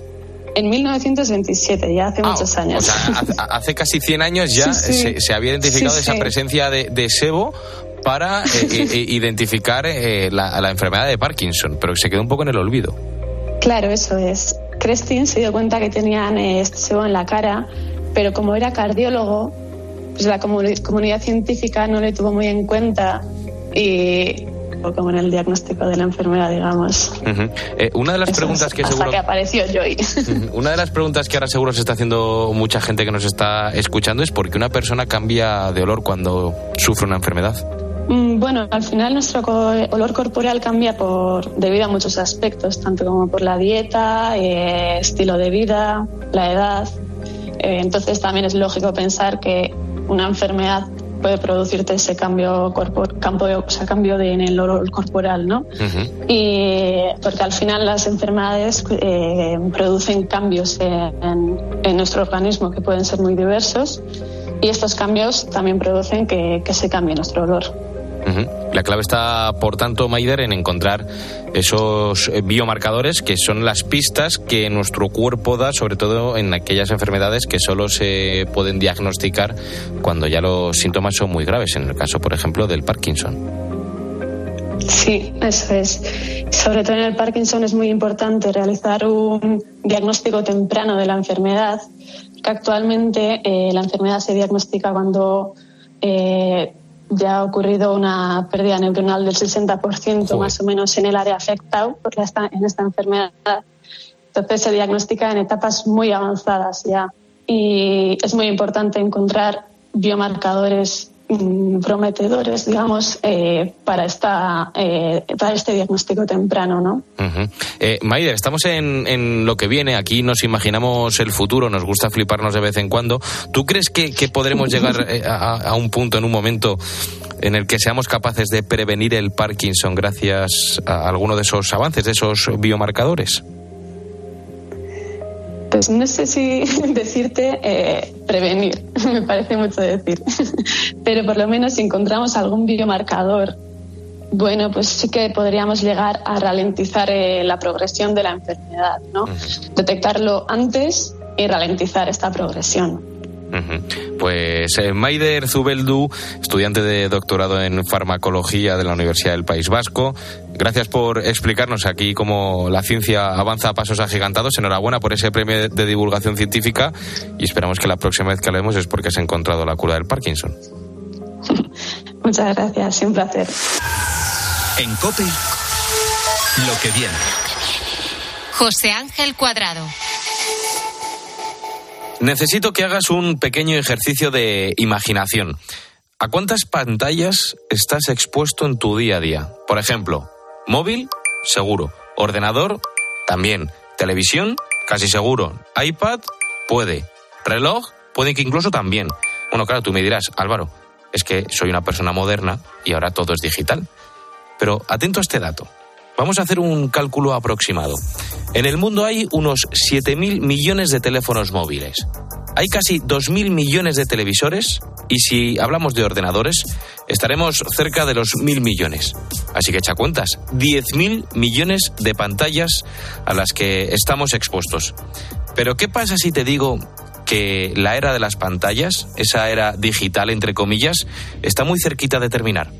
En 1927, ya hace ah, muchos años. O sea, hace, casi 100 años ya [laughs] Se, había identificado esa presencia de, de, sebo para eh, [laughs] eh, eh, identificar la, enfermedad de Parkinson, pero se quedó un poco en el olvido. Claro, eso es. Crestin se dio cuenta que tenían este sebo en la cara, pero como era cardiólogo, pues la comunidad científica no le tuvo muy en cuenta y como en el diagnóstico de la enfermedad, digamos. una de las preguntas que seguro... que apareció Joy. [laughs] Una de las preguntas que ahora seguro se está haciendo mucha gente que nos está escuchando es por qué una persona cambia de olor cuando sufre una enfermedad. Mm, bueno, al final nuestro olor corporal cambia por, debido a muchos aspectos, tanto como por la dieta, eh, estilo de vida, la edad. Eh, entonces también es lógico pensar que una enfermedad puede producirte ese cambio campo, o sea, cambio de, en el olor corporal, ¿no? Y porque al final las enfermedades eh, producen cambios en, en, nuestro organismo que pueden ser muy diversos y estos cambios también producen que, que se cambie nuestro olor. La clave está, por tanto, Maider, en encontrar esos biomarcadores que son las pistas que nuestro cuerpo da, sobre todo en aquellas enfermedades que solo se pueden diagnosticar cuando ya los síntomas son muy graves, en el caso, por ejemplo, del Parkinson. Sí, eso es. Sobre todo en el Parkinson es muy importante realizar un diagnóstico temprano de la enfermedad, que actualmente eh, la enfermedad se diagnostica cuando eh, ya ha ocurrido una pérdida neuronal del 60% más o menos en el área afectada por esta, en esta enfermedad. Entonces se diagnostica en etapas muy avanzadas ya. Y es muy importante encontrar biomarcadores prometedores, digamos, eh, para esta eh, para este diagnóstico temprano, ¿no? eh, Maider, estamos en, lo que viene. Aquí nos imaginamos el futuro, nos gusta fliparnos de vez en cuando. ¿Tú crees que, podremos llegar eh, a, un punto, en un momento, en el que seamos capaces de prevenir el Parkinson gracias a alguno de esos avances, de esos biomarcadores? Pues no sé si [laughs] decirte eh, prevenir, [laughs] me parece mucho decir, [laughs] pero por lo menos si encontramos algún biomarcador, bueno, pues sí que podríamos llegar a ralentizar eh, la progresión de la enfermedad, ¿no? Detectarlo antes y ralentizar esta progresión. Pues eh, Maider Zubeldu, estudiante de doctorado en farmacología de la Universidad del País Vasco, gracias por explicarnos aquí cómo la ciencia avanza a pasos agigantados. Enhorabuena por ese premio de divulgación científica y esperamos que la próxima vez que hablemos es porque has encontrado la cura del Parkinson. [laughs] Muchas gracias, un placer. En COPE, lo que viene. José Ángel Cuadrado. Necesito que hagas un pequeño ejercicio de imaginación. ¿A cuántas pantallas estás expuesto en tu día a día? Por ejemplo, móvil, seguro. Ordenador, también. Televisión, casi seguro. iPad, puede. Reloj, puede que incluso también. Bueno, claro, tú me dirás, Álvaro, es que soy una persona moderna y ahora todo es digital. Pero atento a este dato. Vamos a hacer un cálculo aproximado. En el mundo hay unos 7.000 millones de teléfonos móviles. Hay casi 2.000 millones de televisores y si hablamos de ordenadores, estaremos cerca de los 1.000 millones. Así que echa cuentas, 10.000 millones de pantallas a las que estamos expuestos. Pero ¿qué pasa si te digo que la era de las pantallas, esa era digital entre comillas, está muy cerquita de terminar?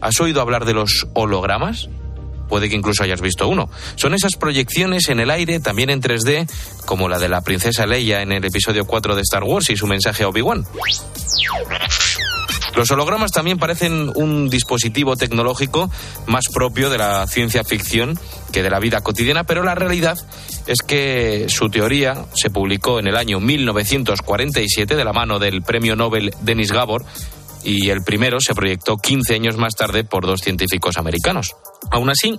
¿Has oído hablar de los hologramas? Puede que incluso hayas visto uno. Son esas proyecciones en el aire, también en 3D, como la de la princesa Leia en el episodio 4 de Star Wars y su mensaje a Obi-Wan. Los hologramas también parecen un dispositivo tecnológico más propio de la ciencia ficción que de la vida cotidiana, pero la realidad es que su teoría se publicó en el año 1947 de la mano del premio Nobel Denis Gabor y el primero se proyectó 15 años más tarde por dos científicos americanos. Aún así,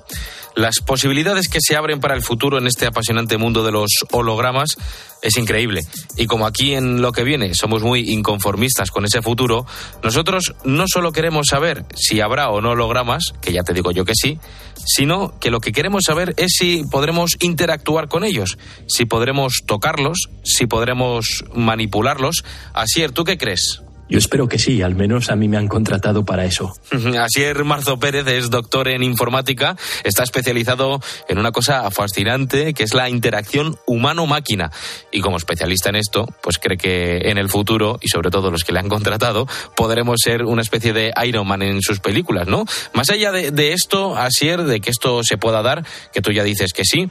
las posibilidades que se abren para el futuro en este apasionante mundo de los hologramas es increíble. Y como aquí en lo que viene somos muy inconformistas con ese futuro, nosotros no solo queremos saber si habrá o no hologramas, que ya te digo yo que sí, sino que lo que queremos saber es si podremos interactuar con ellos, si podremos tocarlos, si podremos manipularlos. Asier, ¿tú qué crees? Yo espero que sí, al menos a mí me han contratado para eso. Asier Marzo Pérez es doctor en informática, está especializado en una cosa fascinante que es la interacción humano-máquina. Y como especialista en esto, pues cree que en el futuro, y sobre todo los que le han contratado, podremos ser una especie de Iron Man en sus películas, ¿no? Más allá de, de esto, Asier, de que esto se pueda dar, que tú ya dices que sí,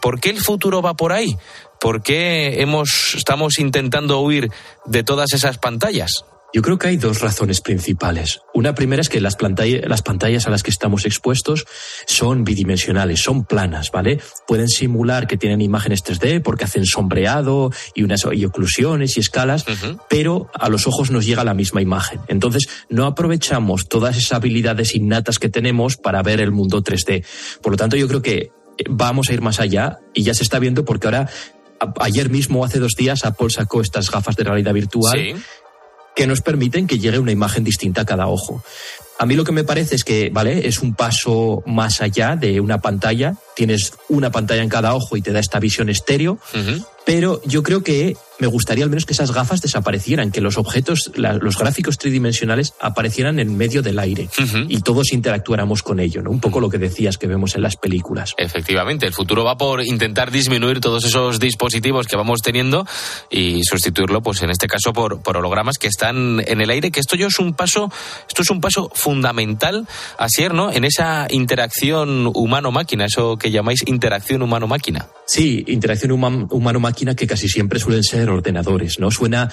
¿por qué el futuro va por ahí? ¿Por qué hemos, estamos intentando huir de todas esas pantallas? Yo creo que hay dos razones principales. Una primera es que las, las, pantallas a las que estamos expuestos son bidimensionales, son planas, ¿vale? Pueden simular que tienen imágenes 3D porque hacen sombreado y unas y oclusiones y escalas, pero a los ojos nos llega la misma imagen. Entonces, no aprovechamos todas esas habilidades innatas que tenemos para ver el mundo 3D. Por lo tanto, yo creo que vamos a ir más allá y ya se está viendo porque ahora ayer mismo, hace dos días, Apple sacó estas gafas de realidad virtual que nos permiten que llegue una imagen distinta a cada ojo. A mí lo que me parece es que, ¿vale? Es un paso más allá de una pantalla. Tienes una pantalla en cada ojo y te da esta visión estéreo. Pero yo creo que me gustaría al menos que esas gafas desaparecieran, que los objetos, los gráficos tridimensionales aparecieran en medio del aire y todos interactuáramos con ello, ¿no? Un poco lo que decías que vemos en las películas. Efectivamente, el futuro va por intentar disminuir todos esos dispositivos que vamos teniendo y sustituirlo, pues en este caso, por, por hologramas que están en el aire, que esto yo es un paso, esto es un paso fundamental, así ¿no? En esa interacción humano-máquina, eso que llamáis interacción humano-máquina. Sí, interacción humano-máquina que casi siempre suelen ser ordenadores, ¿no? Suena,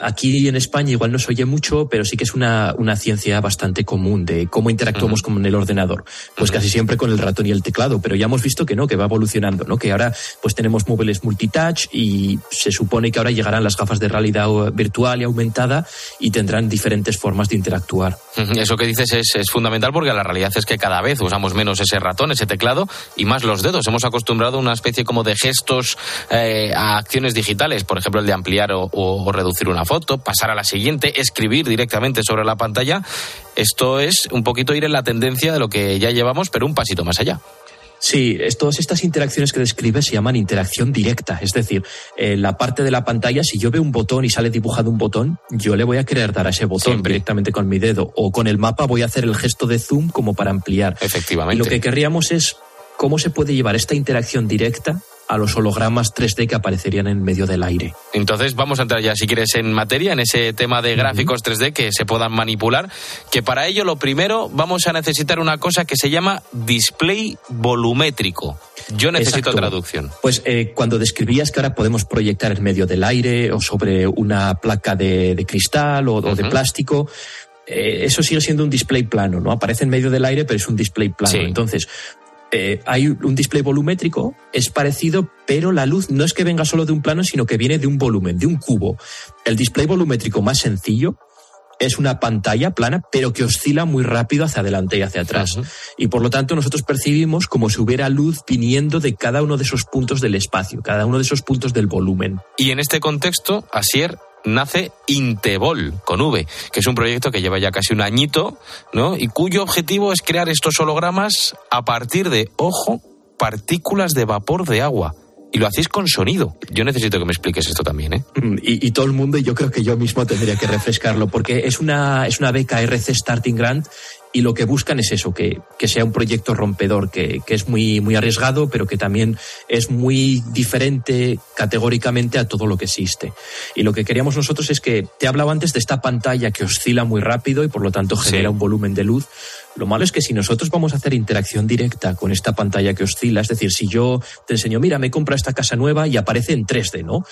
aquí en España igual no se oye mucho, pero sí que es una, una ciencia bastante común de cómo interactuamos con el ordenador. Pues casi siempre con el ratón y el teclado, pero ya hemos visto que no, que va evolucionando, ¿no? Que ahora pues tenemos móviles multitouch y se supone que ahora llegarán las gafas de realidad virtual y aumentada y tendrán diferentes formas de interactuar. Eso que es fundamental porque la realidad es que cada vez usamos menos ese ratón, ese teclado y más los dedos. Hemos acostumbrado a una especie como de gestos eh, a acciones digitales, por ejemplo el de ampliar o, reducir una foto, pasar a la siguiente, escribir directamente sobre la pantalla. Esto es un poquito ir en la tendencia de lo que ya llevamos, pero un pasito más allá. Sí, todas estas interacciones que describe se llaman interacción directa. Es decir, en la parte de la pantalla, si yo veo un botón y sale dibujado un botón, yo le voy a querer dar a ese botón directamente con mi dedo. O con el mapa voy a hacer el gesto de zoom como para ampliar. Efectivamente. Y lo que querríamos es cómo se puede llevar esta interacción directa a los hologramas 3D que aparecerían en medio del aire. Entonces vamos a entrar ya, si quieres, en materia, en ese tema de gráficos 3D que se puedan manipular, que para ello lo primero vamos a necesitar una cosa que se llama display volumétrico. Yo necesito traducción. Pues eh, cuando describías que ahora podemos proyectar en medio del aire o sobre una placa de, cristal o, de plástico, eh, eso sigue siendo un display plano, ¿no? Aparece en medio del aire, pero es un display plano. Entonces, eh, hay un display volumétrico, es parecido, pero la luz no es que venga solo de un plano, sino que viene de un volumen, de un cubo. El display volumétrico más sencillo es una pantalla plana, pero que oscila muy rápido hacia adelante y hacia atrás. Y por lo tanto nosotros percibimos como si hubiera luz viniendo de cada uno de esos puntos del espacio, cada uno de esos puntos del volumen. Y en este contexto, Asier, nace Intebol, con V, que es un proyecto que lleva ya casi un añito, ¿no? Y cuyo objetivo es crear estos hologramas a partir de, ojo, partículas de vapor de agua y lo hacéis con sonido. Yo necesito que me expliques esto también, ¿eh? Mm, y, todo el mundo, y yo creo que yo mismo tendría que refrescarlo, porque es una, es una beca RC Starting Grant y lo que buscan es eso, que, que sea un proyecto rompedor, que, que, es muy, muy arriesgado, pero que también es muy diferente categóricamente a todo lo que existe. Y lo que queríamos nosotros es que, te hablaba antes de esta pantalla que oscila muy rápido y por lo tanto genera un volumen de luz. Lo malo es que si nosotros vamos a hacer interacción directa con esta pantalla que oscila, es decir, si yo te enseño, mira, me compra esta casa nueva y aparece en 3D, ¿no?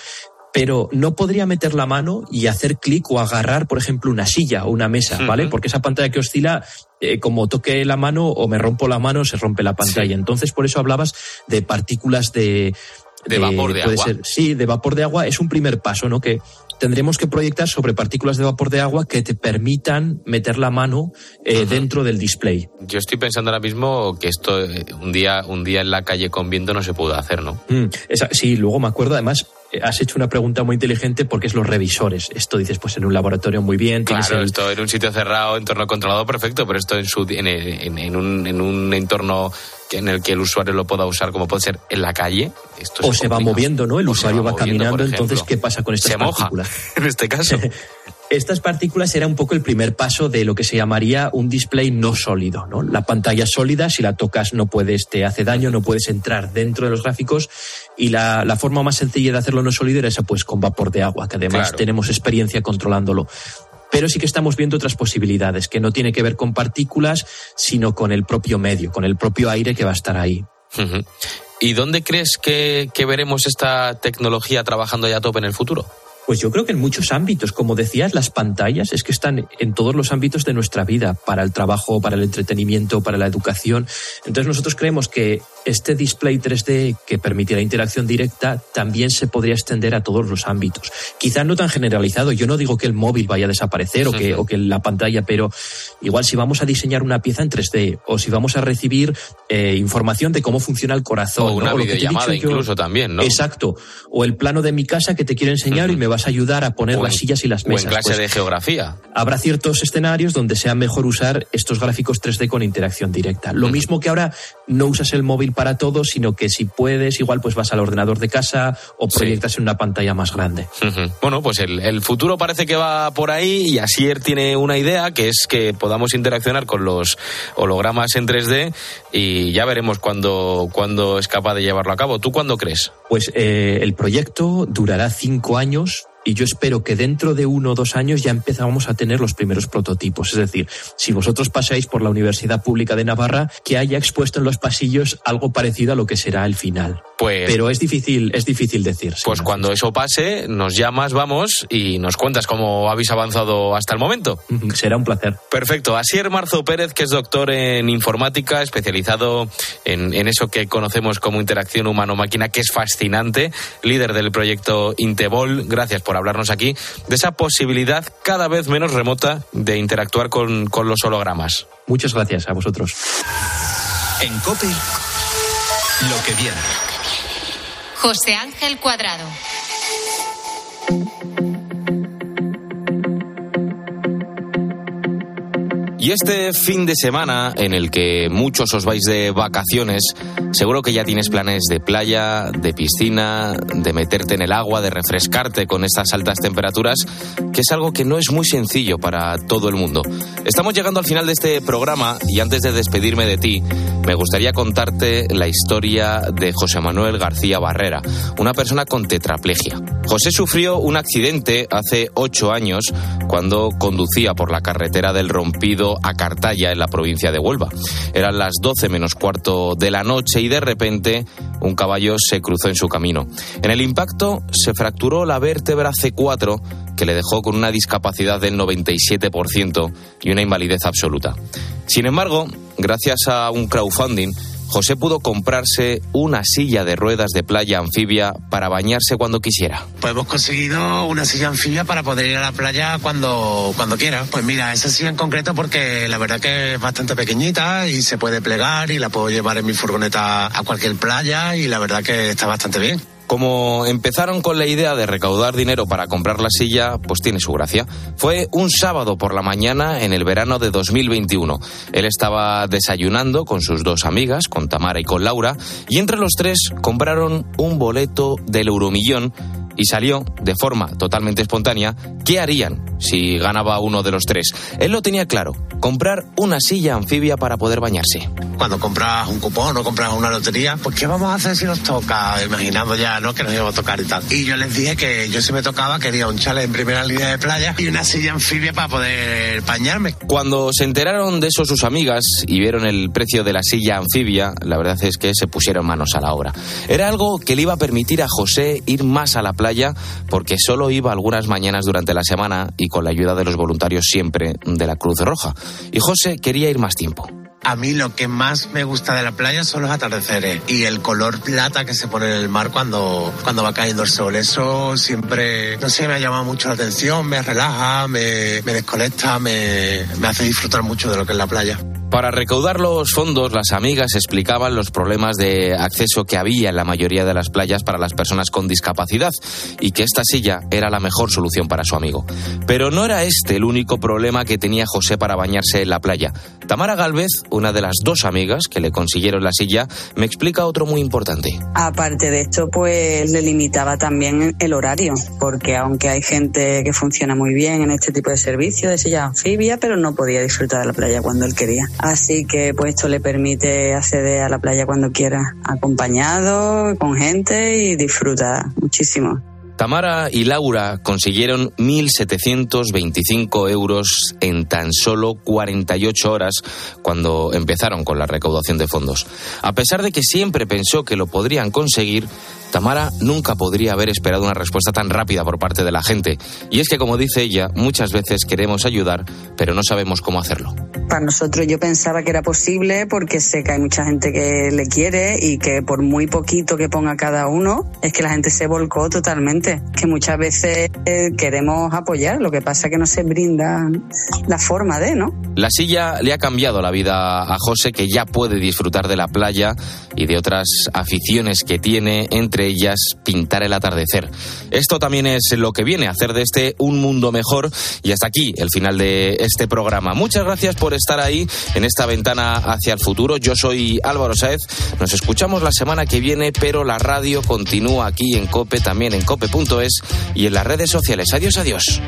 pero no podría meter la mano y hacer clic o agarrar, por ejemplo, una silla o una mesa, ¿vale? Porque esa pantalla que oscila, eh, como toque la mano o me rompo la mano, se rompe la pantalla. Entonces, por eso hablabas de partículas de... De, vapor de agua. sí, de vapor de agua es un primer paso, ¿no? Que tendremos que proyectar sobre partículas de vapor de agua que te permitan meter la mano eh, dentro del display. Yo estoy pensando ahora mismo que esto eh, un día, un día en la calle con viento no se puede hacer, ¿no? Mm, sí, luego me acuerdo además has hecho una pregunta muy inteligente porque es los revisores. Esto dices, pues en un laboratorio muy bien. Claro, esto en un sitio cerrado, entorno controlado, perfecto, pero esto en, su, en, un, en un entorno en el que el usuario lo pueda usar, como puede ser en la calle. Esto o se va moviendo, ¿no? El usuario va, caminando, entonces, ¿qué pasa con estas se partículas? Moja, [laughs] en este caso. [laughs] Estas partículas era un poco el primer paso de lo que se llamaría un display no sólido. ¿no? La pantalla sólida, si la tocas no puedes, te hace daño, no puedes entrar dentro de los gráficos y la, forma más sencilla de hacerlo no sólido era esa pues con vapor de agua, que además tenemos experiencia controlándolo pero sí que estamos viendo otras posibilidades, que no tiene que ver con partículas, sino con el propio medio, con el propio aire que va a estar ahí. ¿Y dónde crees que, que veremos esta tecnología trabajando ya a tope en el futuro? Pues yo creo que en muchos ámbitos, como decías, las pantallas es que están en todos los ámbitos de nuestra vida, para el trabajo, para el entretenimiento, para la educación. Entonces nosotros creemos que este display 3D que permitirá interacción directa también se podría extender a todos los ámbitos. Quizá no tan generalizado, yo no digo que el móvil vaya a desaparecer o que, o que la pantalla, pero igual si vamos a diseñar una pieza en 3D o si vamos a recibir eh, información de cómo funciona el corazón. O una videollamada incluso también, ¿no? Exacto. O el plano de mi casa que te quiero enseñar y me vas a ayudar a poner las sillas y las mesas. O en clase pues de geografía. Habrá ciertos escenarios donde sea mejor usar estos gráficos 3D con interacción directa. Lo mismo que ahora no usas el móvil fácil para todos, sino que si puedes, igual pues vas al ordenador de casa o proyectas en una pantalla más grande. Bueno, pues el, el, futuro parece que va por ahí y Asier tiene una idea que es que podamos interaccionar con los hologramas en 3D y ya veremos cuándo, cuándo es capaz de llevarlo a cabo. ¿Tú cuándo crees? Pues eh, el proyecto durará cinco años y yo espero que dentro de uno o dos años ya empezamos a tener los primeros prototipos. Es decir, si vosotros pasáis por la Universidad Pública de Navarra, que haya expuesto en los pasillos algo parecido a lo que será el final. Pues, Pero es difícil, es difícil decir. Pues cuando eso pase, nos llamas, vamos, y nos cuentas cómo habéis avanzado hasta el momento. Será un placer. Perfecto. Asier Marzo Pérez, que es doctor en informática, especializado en, en eso que conocemos como interacción humano-máquina, que es fascinante, líder del proyecto Intebol. Gracias por hablarnos aquí de esa posibilidad cada vez menos remota de interactuar con, con los hologramas. Muchas gracias a vosotros. En COPE, lo que viene. José Ángel Cuadrado. Y este fin de semana, en el que muchos os vais de vacaciones, seguro que ya tienes planes de playa, de piscina, de meterte en el agua, de refrescarte con estas altas temperaturas, que es algo que no es muy sencillo para todo el mundo. Estamos llegando al final de este programa y antes de despedirme de ti, me gustaría contarte la historia de José Manuel García Barrera, una persona con tetraplegia. José sufrió un accidente hace ocho años cuando conducía por la carretera del Rompido a Cartaya, en la provincia de Huelva. Eran las 12 menos cuarto de la noche y de repente un caballo se cruzó en su camino. En el impacto se fracturó la vértebra C4 que le dejó con una discapacidad del 97% y una invalidez absoluta. Sin embargo, gracias a un crowdfunding, José pudo comprarse una silla de ruedas de playa anfibia para bañarse cuando quisiera. Pues hemos conseguido una silla anfibia para poder ir a la playa cuando, cuando quiera. Pues mira, esa silla en concreto porque la verdad que es bastante pequeñita y se puede plegar y la puedo llevar en mi furgoneta a cualquier playa y la verdad que está bastante bien. Como empezaron con la idea de recaudar dinero para comprar la silla, pues tiene su gracia. Fue un sábado por la mañana en el verano de 2021. Él estaba desayunando con sus dos amigas, con Tamara y con Laura, y entre los tres compraron un boleto del Euromillón y salió de forma totalmente espontánea qué harían si ganaba uno de los tres. Él lo tenía claro, comprar una silla anfibia para poder bañarse. Cuando compras un cupón o compras una lotería, pues ¿qué vamos a hacer si nos toca? Imaginando ya, ¿no? Que nos iba a tocar y tal. Y yo les dije que yo si me tocaba quería un chale en primera línea de playa y una silla anfibia para poder bañarme. Cuando se enteraron de eso sus amigas y vieron el precio de la silla anfibia, la verdad es que se pusieron manos a la obra. Era algo que le iba a permitir a José ir más a la playa porque solo iba algunas mañanas durante la semana y con la ayuda de los voluntarios siempre de la Cruz Roja. Y José quería ir más tiempo. A mí lo que más me gusta de la playa son los atardeceres y el color plata que se pone en el mar cuando, cuando va cayendo el sol. Eso siempre, no sé, me ha llamado mucho la atención, me relaja, me, me desconecta, me, me hace disfrutar mucho de lo que es la playa. Para recaudar los fondos, las amigas explicaban los problemas de acceso que había en la mayoría de las playas para las personas con discapacidad y que esta silla era la mejor solución para su amigo. Pero no era este el único problema que tenía José para bañarse en la playa. Tamara Galvez, una de las dos amigas que le consiguieron la silla, me explica otro muy importante. Aparte de esto, pues le limitaba también el horario, porque aunque hay gente que funciona muy bien en este tipo de servicios de silla anfibia, pero no podía disfrutar de la playa cuando él quería. Así que pues esto le permite acceder a la playa cuando quiera, acompañado, con gente y disfruta muchísimo. Tamara y Laura consiguieron 1.725 euros en tan solo 48 horas cuando empezaron con la recaudación de fondos. A pesar de que siempre pensó que lo podrían conseguir, Tamara nunca podría haber esperado una respuesta tan rápida por parte de la gente. Y es que, como dice ella, muchas veces queremos ayudar, pero no sabemos cómo hacerlo. Para nosotros yo pensaba que era posible porque sé que hay mucha gente que le quiere y que por muy poquito que ponga cada uno, es que la gente se volcó totalmente que muchas veces eh, queremos apoyar, lo que pasa es que no se brinda la forma de, ¿no? La silla le ha cambiado la vida a José, que ya puede disfrutar de la playa y de otras aficiones que tiene, entre ellas pintar el atardecer. Esto también es lo que viene, hacer de este un mundo mejor. Y hasta aquí el final de este programa. Muchas gracias por estar ahí en esta ventana hacia el futuro. Yo soy Álvaro Saez. Nos escuchamos la semana que viene, pero la radio continúa aquí en Cope, también en cope.es y en las redes sociales. Adiós, adiós.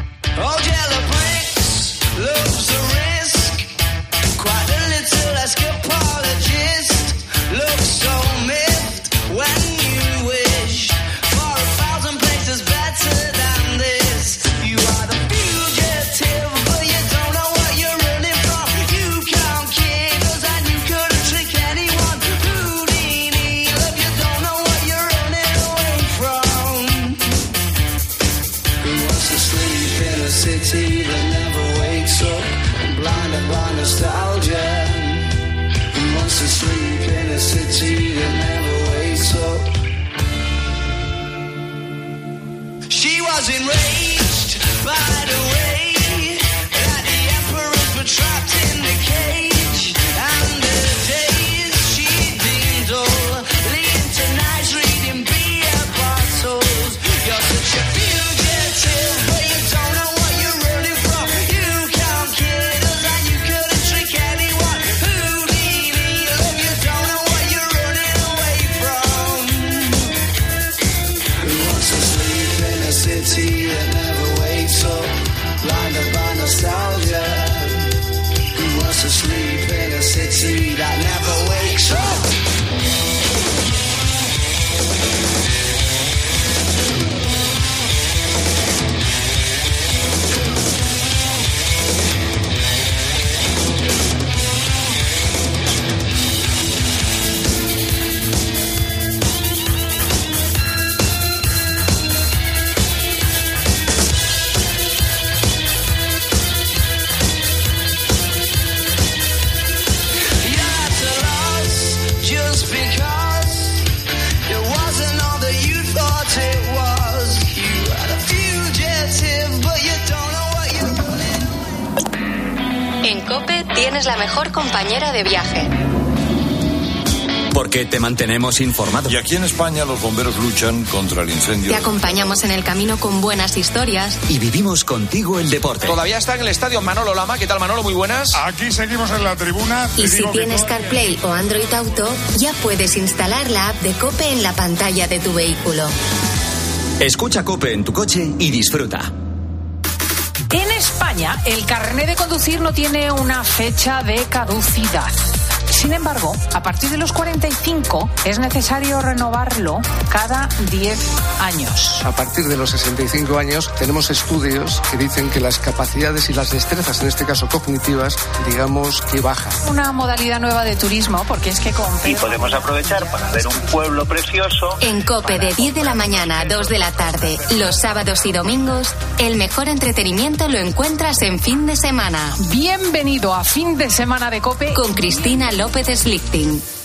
Mantenemos informado. Y aquí en España los bomberos luchan contra el incendio. Te acompañamos en el camino con buenas historias. Y vivimos contigo el deporte. Todavía está en el estadio Manolo Lama. ¿Qué tal, Manolo? Muy buenas. Aquí seguimos en la tribuna. Y si que tienes CarPlay o Android Auto, ya puedes instalar la app de Cope en la pantalla de tu vehículo. Escucha Cope en tu coche y disfruta. En España, el carné de conducir no tiene una fecha de caducidad. Sin embargo, a partir de los 45 es necesario renovarlo cada 10 años. A partir de los 65 años tenemos estudios que dicen que las capacidades y las destrezas, en este caso cognitivas, digamos que bajan. Una modalidad nueva de turismo, porque es que con Y podemos aprovechar para ver un pueblo precioso. En Cope de 10 de la mañana a 2 de la tarde, los sábados y domingos, el mejor entretenimiento lo encuentras en fin de semana. Bienvenido a fin de semana de Cope con Cristina López Slichting.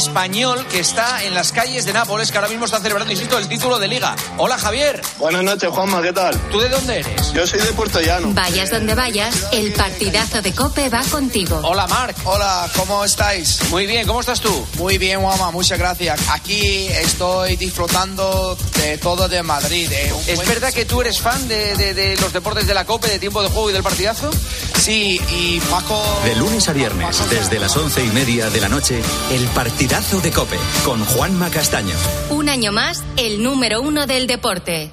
Español que está en las calles de Nápoles, que ahora mismo está celebrando, insisto, el título de liga. Hola, Javier. Buenas noches, Juanma, ¿qué tal? ¿Tú de dónde eres? Yo soy de Puerto Llano. Vayas donde vayas, el partidazo de Cope va contigo. Hola, Marc. Hola, ¿cómo estáis? Muy bien, ¿cómo estás tú? Muy bien, Juanma, muchas gracias. Aquí estoy disfrutando de todo de Madrid. un ¿Es buen- verdad que tú eres fan de, de- de los deportes de la Cope, de tiempo de juego y del partidazo? Sí, y Paco... De lunes a viernes, desde las once y media de la noche, el partidazo de Cope con Juanma Castaño. Un año más, el número uno del deporte.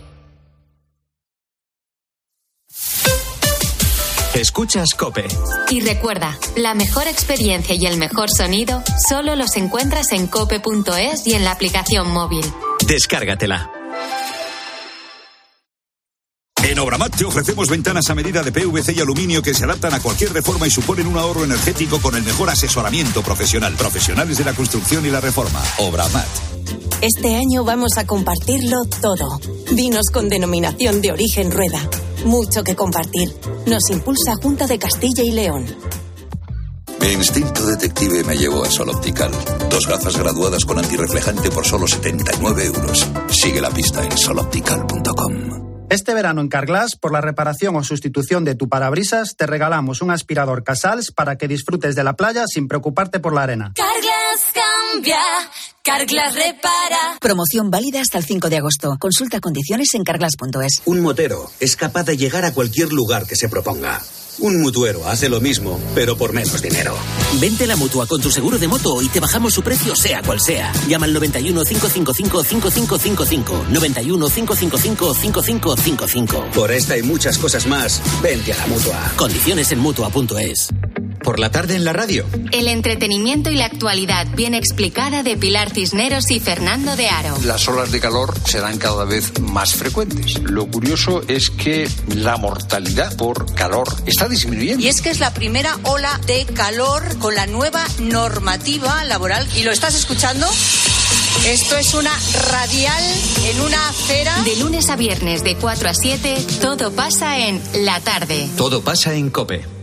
Escuchas Cope. Y recuerda, la mejor experiencia y el mejor sonido solo los encuentras en cope.es y en la aplicación móvil. Descárgatela. En Obramat te ofrecemos ventanas a medida de PVC y aluminio que se adaptan a cualquier reforma y suponen un ahorro energético con el mejor asesoramiento profesional. Profesionales de la construcción y la reforma. Obramat. Este año vamos a compartirlo todo. Vinos con denominación de origen rueda. Mucho que compartir. Nos impulsa Junta de Castilla y León. Mi instinto detective me llevó a Sol Optical. Dos gafas graduadas con antirreflejante por solo 79 euros. Sigue la pista en soloptical.com. Este verano en Carglass, por la reparación o sustitución de tu parabrisas, te regalamos un aspirador Casals para que disfrutes de la playa sin preocuparte por la arena. Carglass cambia, Carglass repara. Promoción válida hasta el 5 de agosto. Consulta condiciones en carglass.es. Un motero es capaz de llegar a cualquier lugar que se proponga. Un mutuero hace lo mismo, pero por menos dinero. Vente a la mutua con tu seguro de moto y te bajamos su precio, sea cual sea. Llama al 91 555 5555. 91 555 5555. Por esta y muchas cosas más, vente a la mutua. Condiciones en mutua.es. Por la tarde en la radio. El entretenimiento y la actualidad bien explicada de Pilar Cisneros y Fernando de Aro. Las olas de calor serán cada vez más frecuentes. Lo curioso es que la mortalidad por calor está disminuyendo. Y es que es la primera ola de calor con la nueva normativa laboral. ¿Y lo estás escuchando? Esto es una radial en una acera. De lunes a viernes de 4 a 7, todo pasa en La Tarde. Todo pasa en Cope.